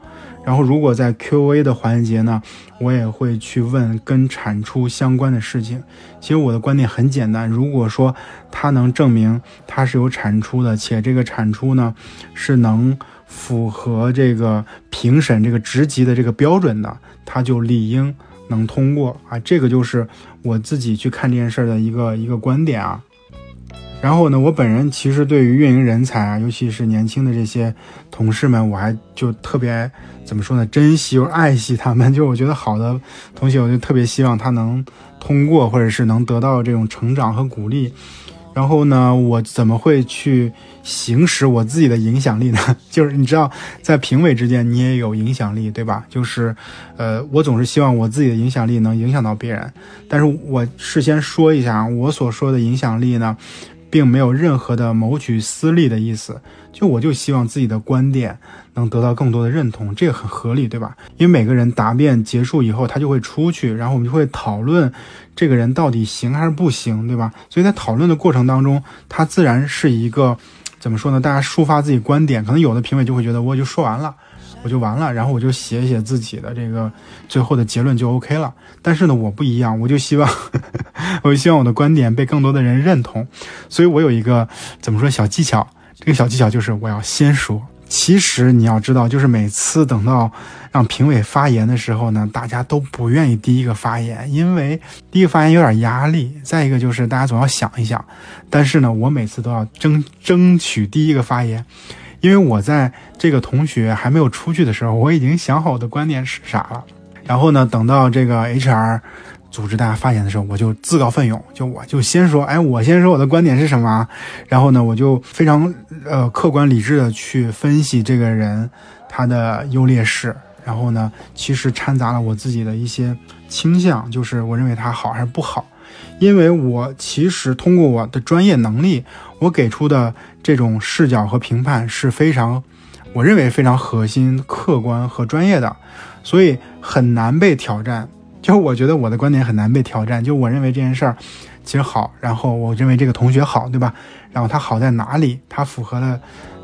然后如果在 Q&A 的环节呢，我也会去问跟产出相关的事情。其实我的观点很简单，如果说他能证明他是有产出的，且这个产出呢是能符合这个评审这个职级的这个标准的，他就理应。能通过啊，这个就是我自己去看这件事儿的一个一个观点啊。然后呢，我本人其实对于运营人才啊，尤其是年轻的这些同事们，我还就特别怎么说呢，珍惜又爱惜他们。就我觉得好的同学，我就特别希望他能通过，或者是能得到这种成长和鼓励。然后呢，我怎么会去行使我自己的影响力呢？就是你知道，在评委之间，你也有影响力，对吧？就是，呃，我总是希望我自己的影响力能影响到别人。但是我事先说一下，我所说的影响力呢，并没有任何的谋取私利的意思。就我就希望自己的观点能得到更多的认同，这个很合理，对吧？因为每个人答辩结束以后，他就会出去，然后我们就会讨论这个人到底行还是不行，对吧？所以在讨论的过程当中，他自然是一个怎么说呢？大家抒发自己观点，可能有的评委就会觉得我就说完了，我就完了，然后我就写一写自己的这个最后的结论就 OK 了。但是呢，我不一样，我就希望，我就希望我的观点被更多的人认同，所以我有一个怎么说小技巧。这个小技巧就是我要先说。其实你要知道，就是每次等到让评委发言的时候呢，大家都不愿意第一个发言，因为第一个发言有点压力。再一个就是大家总要想一想。但是呢，我每次都要争争取第一个发言，因为我在这个同学还没有出去的时候，我已经想好我的观点是啥了。然后呢，等到这个 HR。组织大家发言的时候，我就自告奋勇，就我就先说，哎，我先说我的观点是什么，然后呢，我就非常呃客观理智的去分析这个人他的优劣势，然后呢，其实掺杂了我自己的一些倾向，就是我认为他好还是不好，因为我其实通过我的专业能力，我给出的这种视角和评判是非常，我认为非常核心、客观和专业的，所以很难被挑战。就我觉得我的观点很难被挑战，就我认为这件事儿其实好，然后我认为这个同学好，对吧？然后他好在哪里？他符合了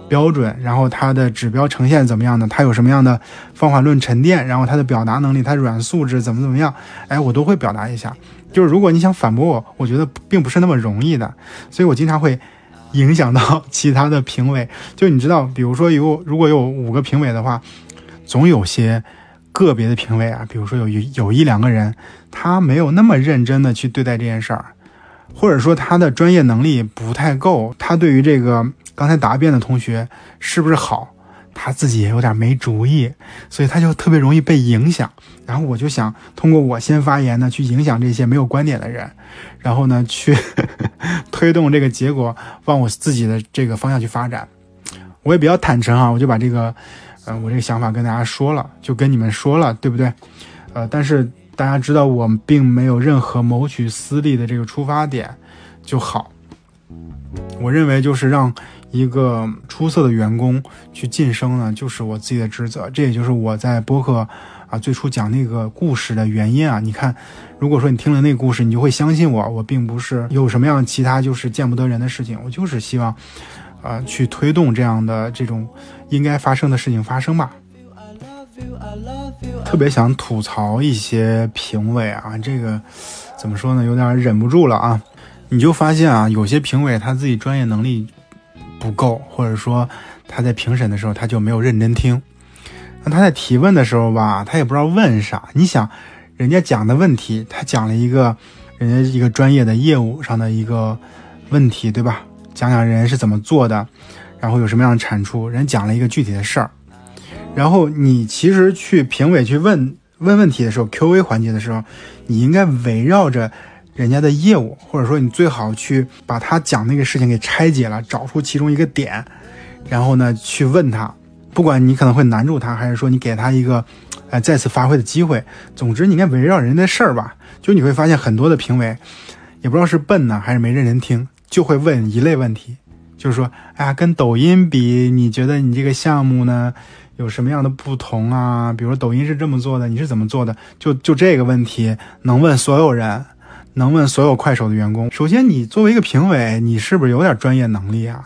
标准，然后他的指标呈现怎么样呢？他有什么样的方法论沉淀？然后他的表达能力，他软素质怎么怎么样？哎，我都会表达一下。就是如果你想反驳我，我觉得并不是那么容易的，所以我经常会影响到 其他的评委。就你知道，比如说有如果有五个评委的话，总有些。个别的评委啊，比如说有有有一两个人，他没有那么认真的去对待这件事儿，或者说他的专业能力不太够，他对于这个刚才答辩的同学是不是好，他自己也有点没主意，所以他就特别容易被影响。然后我就想通过我先发言呢，去影响这些没有观点的人，然后呢去 推动这个结果往我自己的这个方向去发展。我也比较坦诚啊，我就把这个。嗯，我这个想法跟大家说了，就跟你们说了，对不对？呃，但是大家知道我并没有任何谋取私利的这个出发点就好。我认为就是让一个出色的员工去晋升呢，就是我自己的职责。这也就是我在播客啊最初讲那个故事的原因啊。你看，如果说你听了那个故事，你就会相信我，我并不是有什么样其他就是见不得人的事情，我就是希望，呃，去推动这样的这种应该发生的事情发生吧。特别想吐槽一些评委啊，这个怎么说呢？有点忍不住了啊！你就发现啊，有些评委他自己专业能力不够，或者说他在评审的时候他就没有认真听。那他在提问的时候吧，他也不知道问啥。你想，人家讲的问题，他讲了一个人家一个专业的业务上的一个问题，对吧？讲讲人是怎么做的，然后有什么样的产出，人讲了一个具体的事儿。然后你其实去评委去问问问题的时候，Q&A 环节的时候，你应该围绕着人家的业务，或者说你最好去把他讲那个事情给拆解了，找出其中一个点，然后呢去问他，不管你可能会难住他，还是说你给他一个呃再次发挥的机会，总之你应该围绕人家的事儿吧。就你会发现很多的评委也不知道是笨呢还是没认真听，就会问一类问题，就是说，哎呀，跟抖音比，你觉得你这个项目呢？有什么样的不同啊？比如说抖音是这么做的，你是怎么做的？就就这个问题能问所有人，能问所有快手的员工。首先，你作为一个评委，你是不是有点专业能力啊？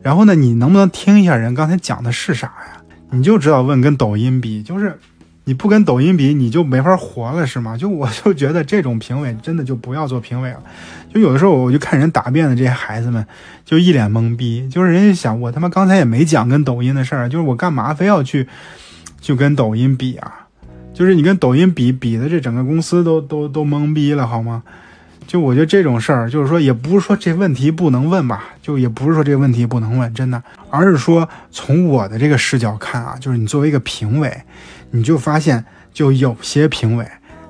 然后呢，你能不能听一下人刚才讲的是啥呀？你就知道问跟抖音比，就是。你不跟抖音比，你就没法活了，是吗？就我 就觉得这种评委真的就不要做评委了。就有的时候我就看人答辩的这些孩子们，就一脸懵逼。就是人家想，我他妈刚才也没讲跟抖音的事儿，就是我干嘛非要去就跟抖音比啊？就是你跟抖音比，比的这整个公司都都都懵逼了，好吗？就我觉得这种事儿，就是说也不是说这问题不能问吧，就也不是说这问题不能问，真的，而是说从我的这个视角看啊，就是你作为一个评委。你就发现，就有些评委，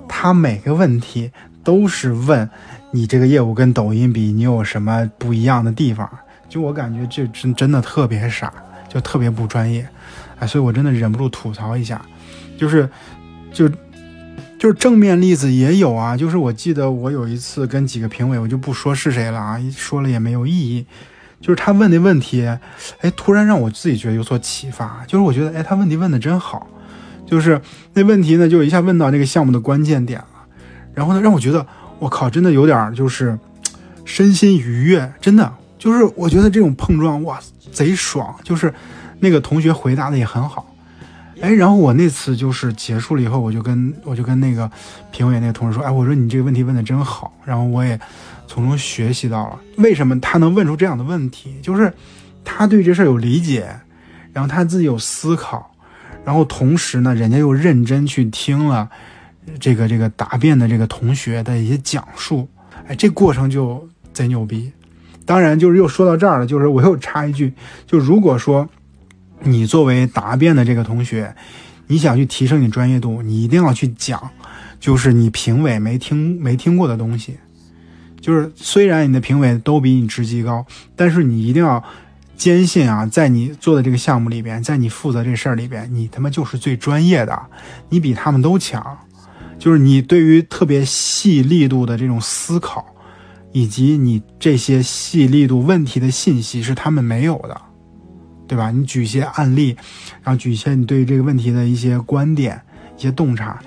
他每个问题都是问你这个业务跟抖音比，你有什么不一样的地方？就我感觉这真真的特别傻，就特别不专业，哎，所以我真的忍不住吐槽一下，就是，就，就是正面例子也有啊，就是我记得我有一次跟几个评委，我就不说是谁了啊，说了也没有意义，就是他问的问题，哎，突然让我自己觉得有所启发，就是我觉得，哎，他问题问的真好。就是那问题呢，就一下问到这个项目的关键点了，然后呢，让我觉得我靠，真的有点就是 身心愉悦，真的。就是我觉得这种碰撞哇，贼爽。就是那个同学回答的也很好，哎，然后我那次就是结束了以后，我就跟我就跟那个评委那个同事说，哎，我说你这个问题问的真好，然后我也从中学习到了。为什么他能问出这样的问题，就是他对这事儿有理解，然后他自己有思考。然后同时呢，人家又认真去听了这个这个答辩的这个同学的一些讲述，哎，这过程就贼牛逼。当然，就是又说到这儿了，就是我又插一句，就如果说你作为答辩的这个同学，你想去提升你专业度，你一定要去讲，就是你评委没听没听过的东西。就是虽然你的评委都比你职级高，但是你一定要。坚信啊，在你做的这个项目里边，在你负责这事儿里边，你他妈就是最专业的，你比他们都强。就是你对于特别细力度的这种思考，以及你这些细力度问题的信息是他们没有的，对吧？你举一些案例，然后举一些你对于这个问题的一些观点、一些洞察，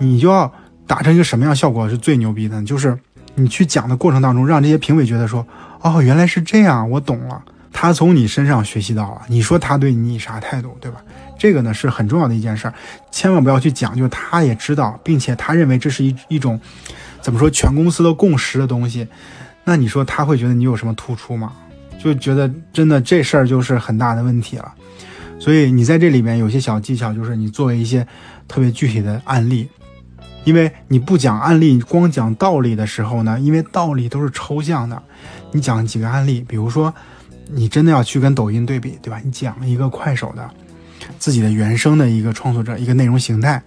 你就要达成一个什么样效果是最牛逼的？就是你去讲的过程当中，让这些评委觉得说，哦，原来是这样，我懂了。他从你身上学习到了，你说他对你啥态度，对吧？这个呢是很重要的一件事儿，千万不要去讲，就是他也知道，并且他认为这是一一种怎么说全公司的共识的东西，那你说他会觉得你有什么突出吗？就觉得真的这事儿就是很大的问题了。所以你在这里面有些小技巧，就是你作为一些特别具体的案例，因为你不讲案例，光讲道理的时候呢，因为道理都是抽象的，你讲几个案例，比如说。你真的要去跟抖音对比，对吧？你讲一个快手的自己的原生的一个创作者一个内容形态，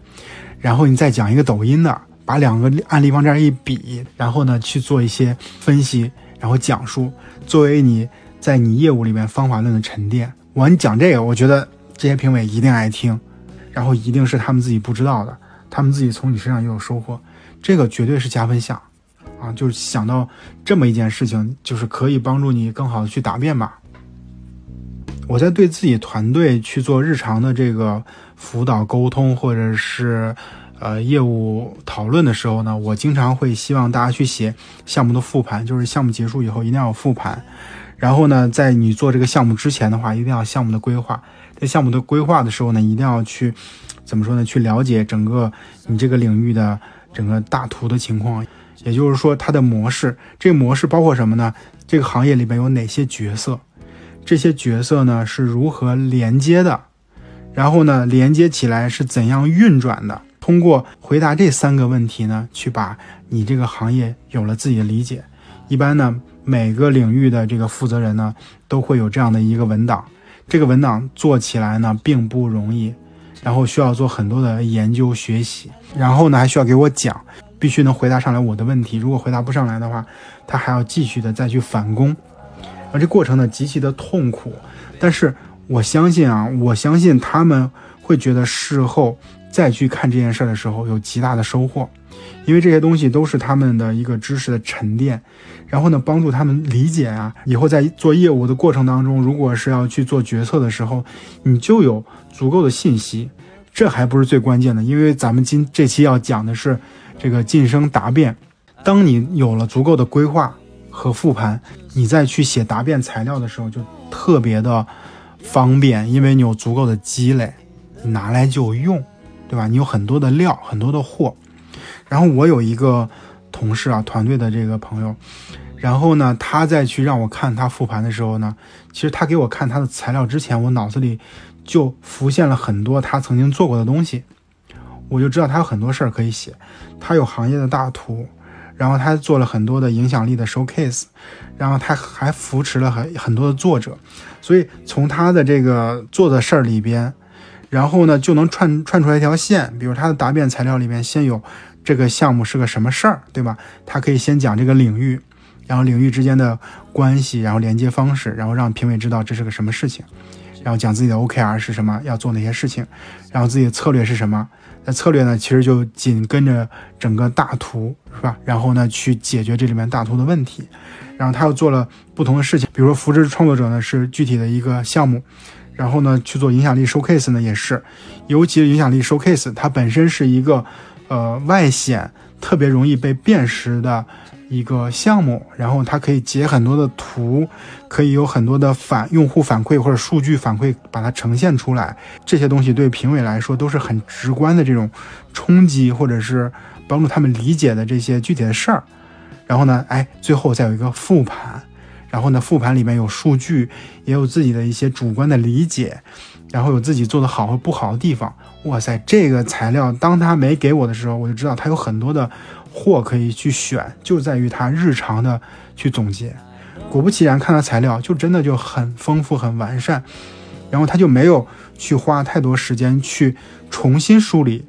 然后你再讲一个抖音的，把两个案例往这儿一比，然后呢去做一些分析，然后讲述，作为你在你业务里面方法论的沉淀。我你讲这个，我觉得这些评委一定爱听，然后一定是他们自己不知道的，他们自己从你身上也有收获，这个绝对是加分项。啊，就是想到这么一件事情，就是可以帮助你更好的去答辩吧。我在对自己团队去做日常的这个辅导、沟通，或者是呃业务讨论的时候呢，我经常会希望大家去写项目的复盘，就是项目结束以后一定要有复盘。然后呢，在你做这个项目之前的话，一定要项目的规划。在项目的规划的时候呢，一定要去怎么说呢？去了解整个你这个领域的整个大图的情况，也就是说它的模式。这个模式包括什么呢？这个行业里面有哪些角色？这些角色呢是如何连接的？然后呢，连接起来是怎样运转的？通过回答这三个问题呢，去把你这个行业有了自己的理解。一般呢，每个领域的这个负责人呢，都会有这样的一个文档。这个文档做起来呢，并不容易，然后需要做很多的研究学习，然后呢，还需要给我讲，必须能回答上来我的问题。如果回答不上来的话，他还要继续的再去返工。而这过程呢，极其的痛苦，但是我相信啊，我相信他们会觉得事后再去看这件事的时候有极大的收获，因为这些东西都是他们的一个知识的沉淀，然后呢，帮助他们理解啊，以后在做业务的过程当中，如果是要去做决策的时候，你就有足够的信息，这还不是最关键的，因为咱们今这期要讲的是这个晋升答辩，当你有了足够的规划。和复盘，你再去写答辩材料的时候就特别的方便，因为你有足够的积累，拿来就用，对吧？你有很多的料，很多的货。然后我有一个同事啊，团队的这个朋友，然后呢，他再去让我看他复盘的时候呢，其实他给我看他的材料之前，我脑子里就浮现了很多他曾经做过的东西，我就知道他有很多事儿可以写，他有行业的大图。然后他做了很多的影响力的 showcase，然后他还扶持了很很多的作者，所以从他的这个做的事儿里边，然后呢就能串串出来一条线。比如他的答辩材料里面先有这个项目是个什么事儿，对吧？他可以先讲这个领域，然后领域之间的关系，然后连接方式，然后让评委知道这是个什么事情，然后讲自己的 OKR 是什么，要做哪些事情，然后自己的策略是什么。那策略呢，其实就紧跟着整个大图，是吧？然后呢，去解决这里面大图的问题。然后他又做了不同的事情，比如说扶持创作者呢，是具体的一个项目。然后呢，去做影响力 showcase 呢，也是，尤其是影响力 showcase，它本身是一个呃外显，特别容易被辨识的。一个项目，然后它可以截很多的图，可以有很多的反用户反馈或者数据反馈，把它呈现出来。这些东西对评委来说都是很直观的这种冲击，或者是帮助他们理解的这些具体的事儿。然后呢，哎，最后再有一个复盘，然后呢，复盘里面有数据，也有自己的一些主观的理解，然后有自己做的好和不好的地方。哇塞，这个材料当他没给我的时候，我就知道他有很多的。货可以去选，就在于他日常的去总结。果不其然，看他材料就真的就很丰富、很完善。然后他就没有去花太多时间去重新梳理，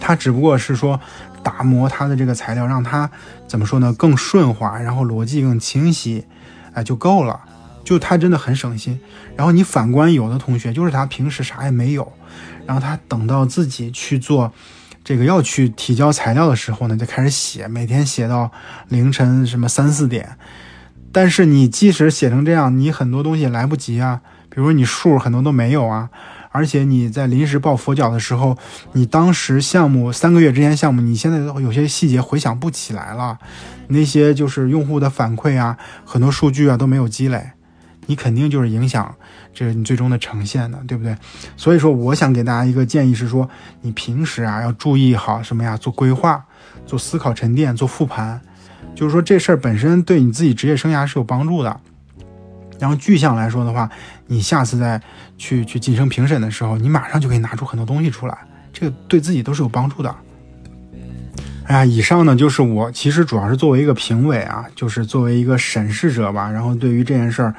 他只不过是说打磨他的这个材料，让他怎么说呢？更顺滑，然后逻辑更清晰，哎，就够了。就他真的很省心。然后你反观有的同学，就是他平时啥也没有，然后他等到自己去做。这个要去提交材料的时候呢，就开始写，每天写到凌晨什么三四点。但是你即使写成这样，你很多东西来不及啊，比如你数很多都没有啊，而且你在临时抱佛脚的时候，你当时项目三个月之前项目，你现在有些细节回想不起来了，那些就是用户的反馈啊，很多数据啊都没有积累，你肯定就是影响。这是你最终的呈现的，对不对？所以说，我想给大家一个建议是说，你平时啊要注意好什么呀？做规划、做思考沉淀、做复盘，就是说这事儿本身对你自己职业生涯是有帮助的。然后具象来说的话，你下次再去去晋升评审的时候，你马上就可以拿出很多东西出来，这个对自己都是有帮助的。哎呀，以上呢就是我其实主要是作为一个评委啊，就是作为一个审视者吧，然后对于这件事儿。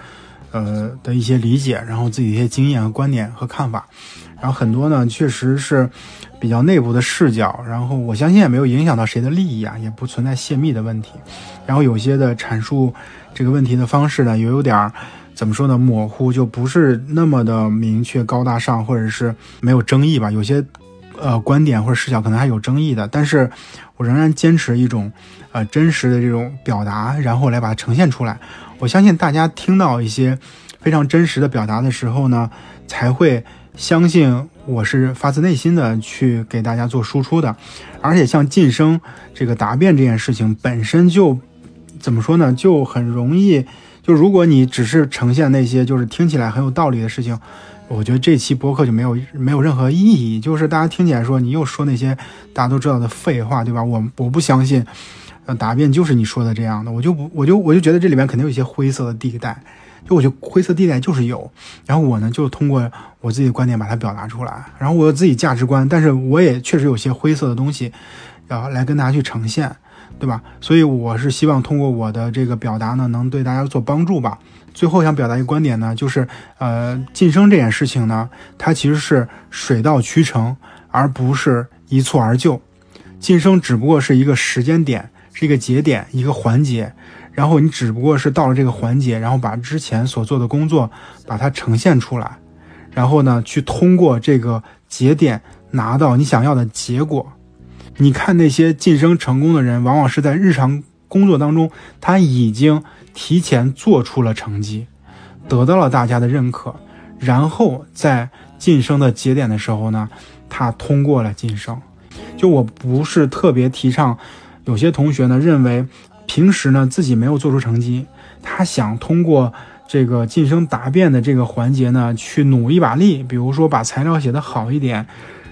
呃的一些理解，然后自己一些经验和观点和看法，然后很多呢确实是比较内部的视角，然后我相信也没有影响到谁的利益啊，也不存在泄密的问题。然后有些的阐述这个问题的方式呢，也有点怎么说呢，模糊，就不是那么的明确、高大上，或者是没有争议吧。有些呃观点或者视角可能还有争议的，但是我仍然坚持一种呃真实的这种表达，然后来把它呈现出来。我相信大家听到一些非常真实的表达的时候呢，才会相信我是发自内心的去给大家做输出的。而且像晋升这个答辩这件事情本身就怎么说呢，就很容易。就如果你只是呈现那些就是听起来很有道理的事情，我觉得这期播客就没有没有任何意义。就是大家听起来说你又说那些大家都知道的废话，对吧？我我不相信，答辩就是你说的这样的，我就不我就我就觉得这里面肯定有一些灰色的地带。就我觉得灰色地带就是有，然后我呢就通过我自己的观点把它表达出来，然后我有自己价值观，但是我也确实有些灰色的东西，然后来跟大家去呈现。对吧？所以我是希望通过我的这个表达呢，能对大家做帮助吧。最后想表达一个观点呢，就是呃，晋升这件事情呢，它其实是水到渠成，而不是一蹴而就。晋升只不过是一个时间点，是一个节点，一个环节。然后你只不过是到了这个环节，然后把之前所做的工作把它呈现出来，然后呢，去通过这个节点拿到你想要的结果。你看那些晋升成功的人，往往是在日常工作当中，他已经提前做出了成绩，得到了大家的认可，然后在晋升的节点的时候呢，他通过了晋升。就我不是特别提倡，有些同学呢认为，平时呢自己没有做出成绩，他想通过这个晋升答辩的这个环节呢去努一把力，比如说把材料写得好一点。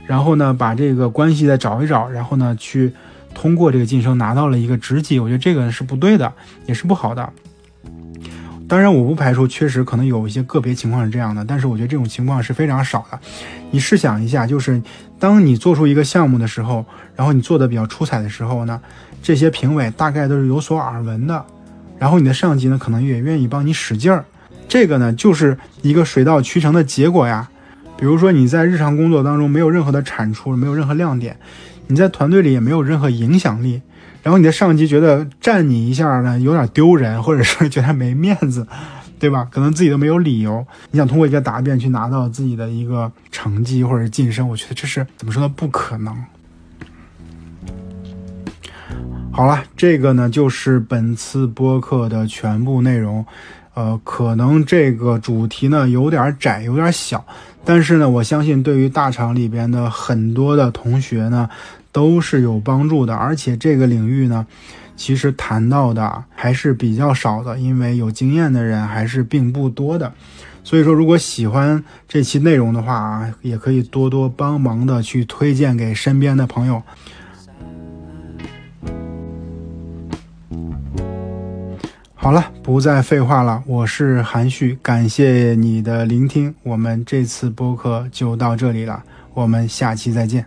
然后呢，把这个关系再找一找，然后呢，去通过这个晋升拿到了一个职级，我觉得这个是不对的，也是不好的。当然，我不排除确实可能有一些个别情况是这样的，但是我觉得这种情况是非常少的。你试想一下，就是当你做出一个项目的时候，然后你做的比较出彩的时候呢，这些评委大概都是有所耳闻的，然后你的上级呢，可能也愿意帮你使劲儿，这个呢，就是一个水到渠成的结果呀。比如说你在日常工作当中没有任何的产出，没有任何亮点，你在团队里也没有任何影响力，然后你的上级觉得站你一下呢有点丢人，或者是觉得没面子，对吧？可能自己都没有理由，你想通过一个答辩去拿到自己的一个成绩或者晋升，我觉得这是怎么说呢？不可能。好了，这个呢就是本次播客的全部内容，呃，可能这个主题呢有点窄，有点小。但是呢，我相信对于大厂里边的很多的同学呢，都是有帮助的。而且这个领域呢，其实谈到的还是比较少的因为有经验的人还是并不多的。所以说如果喜欢这期内容的话啊也可以多多帮忙的去推荐给身边的朋友。好了不再废话了我是韩旭感谢你的聆听我们这次播客就到这里了我们下期再见。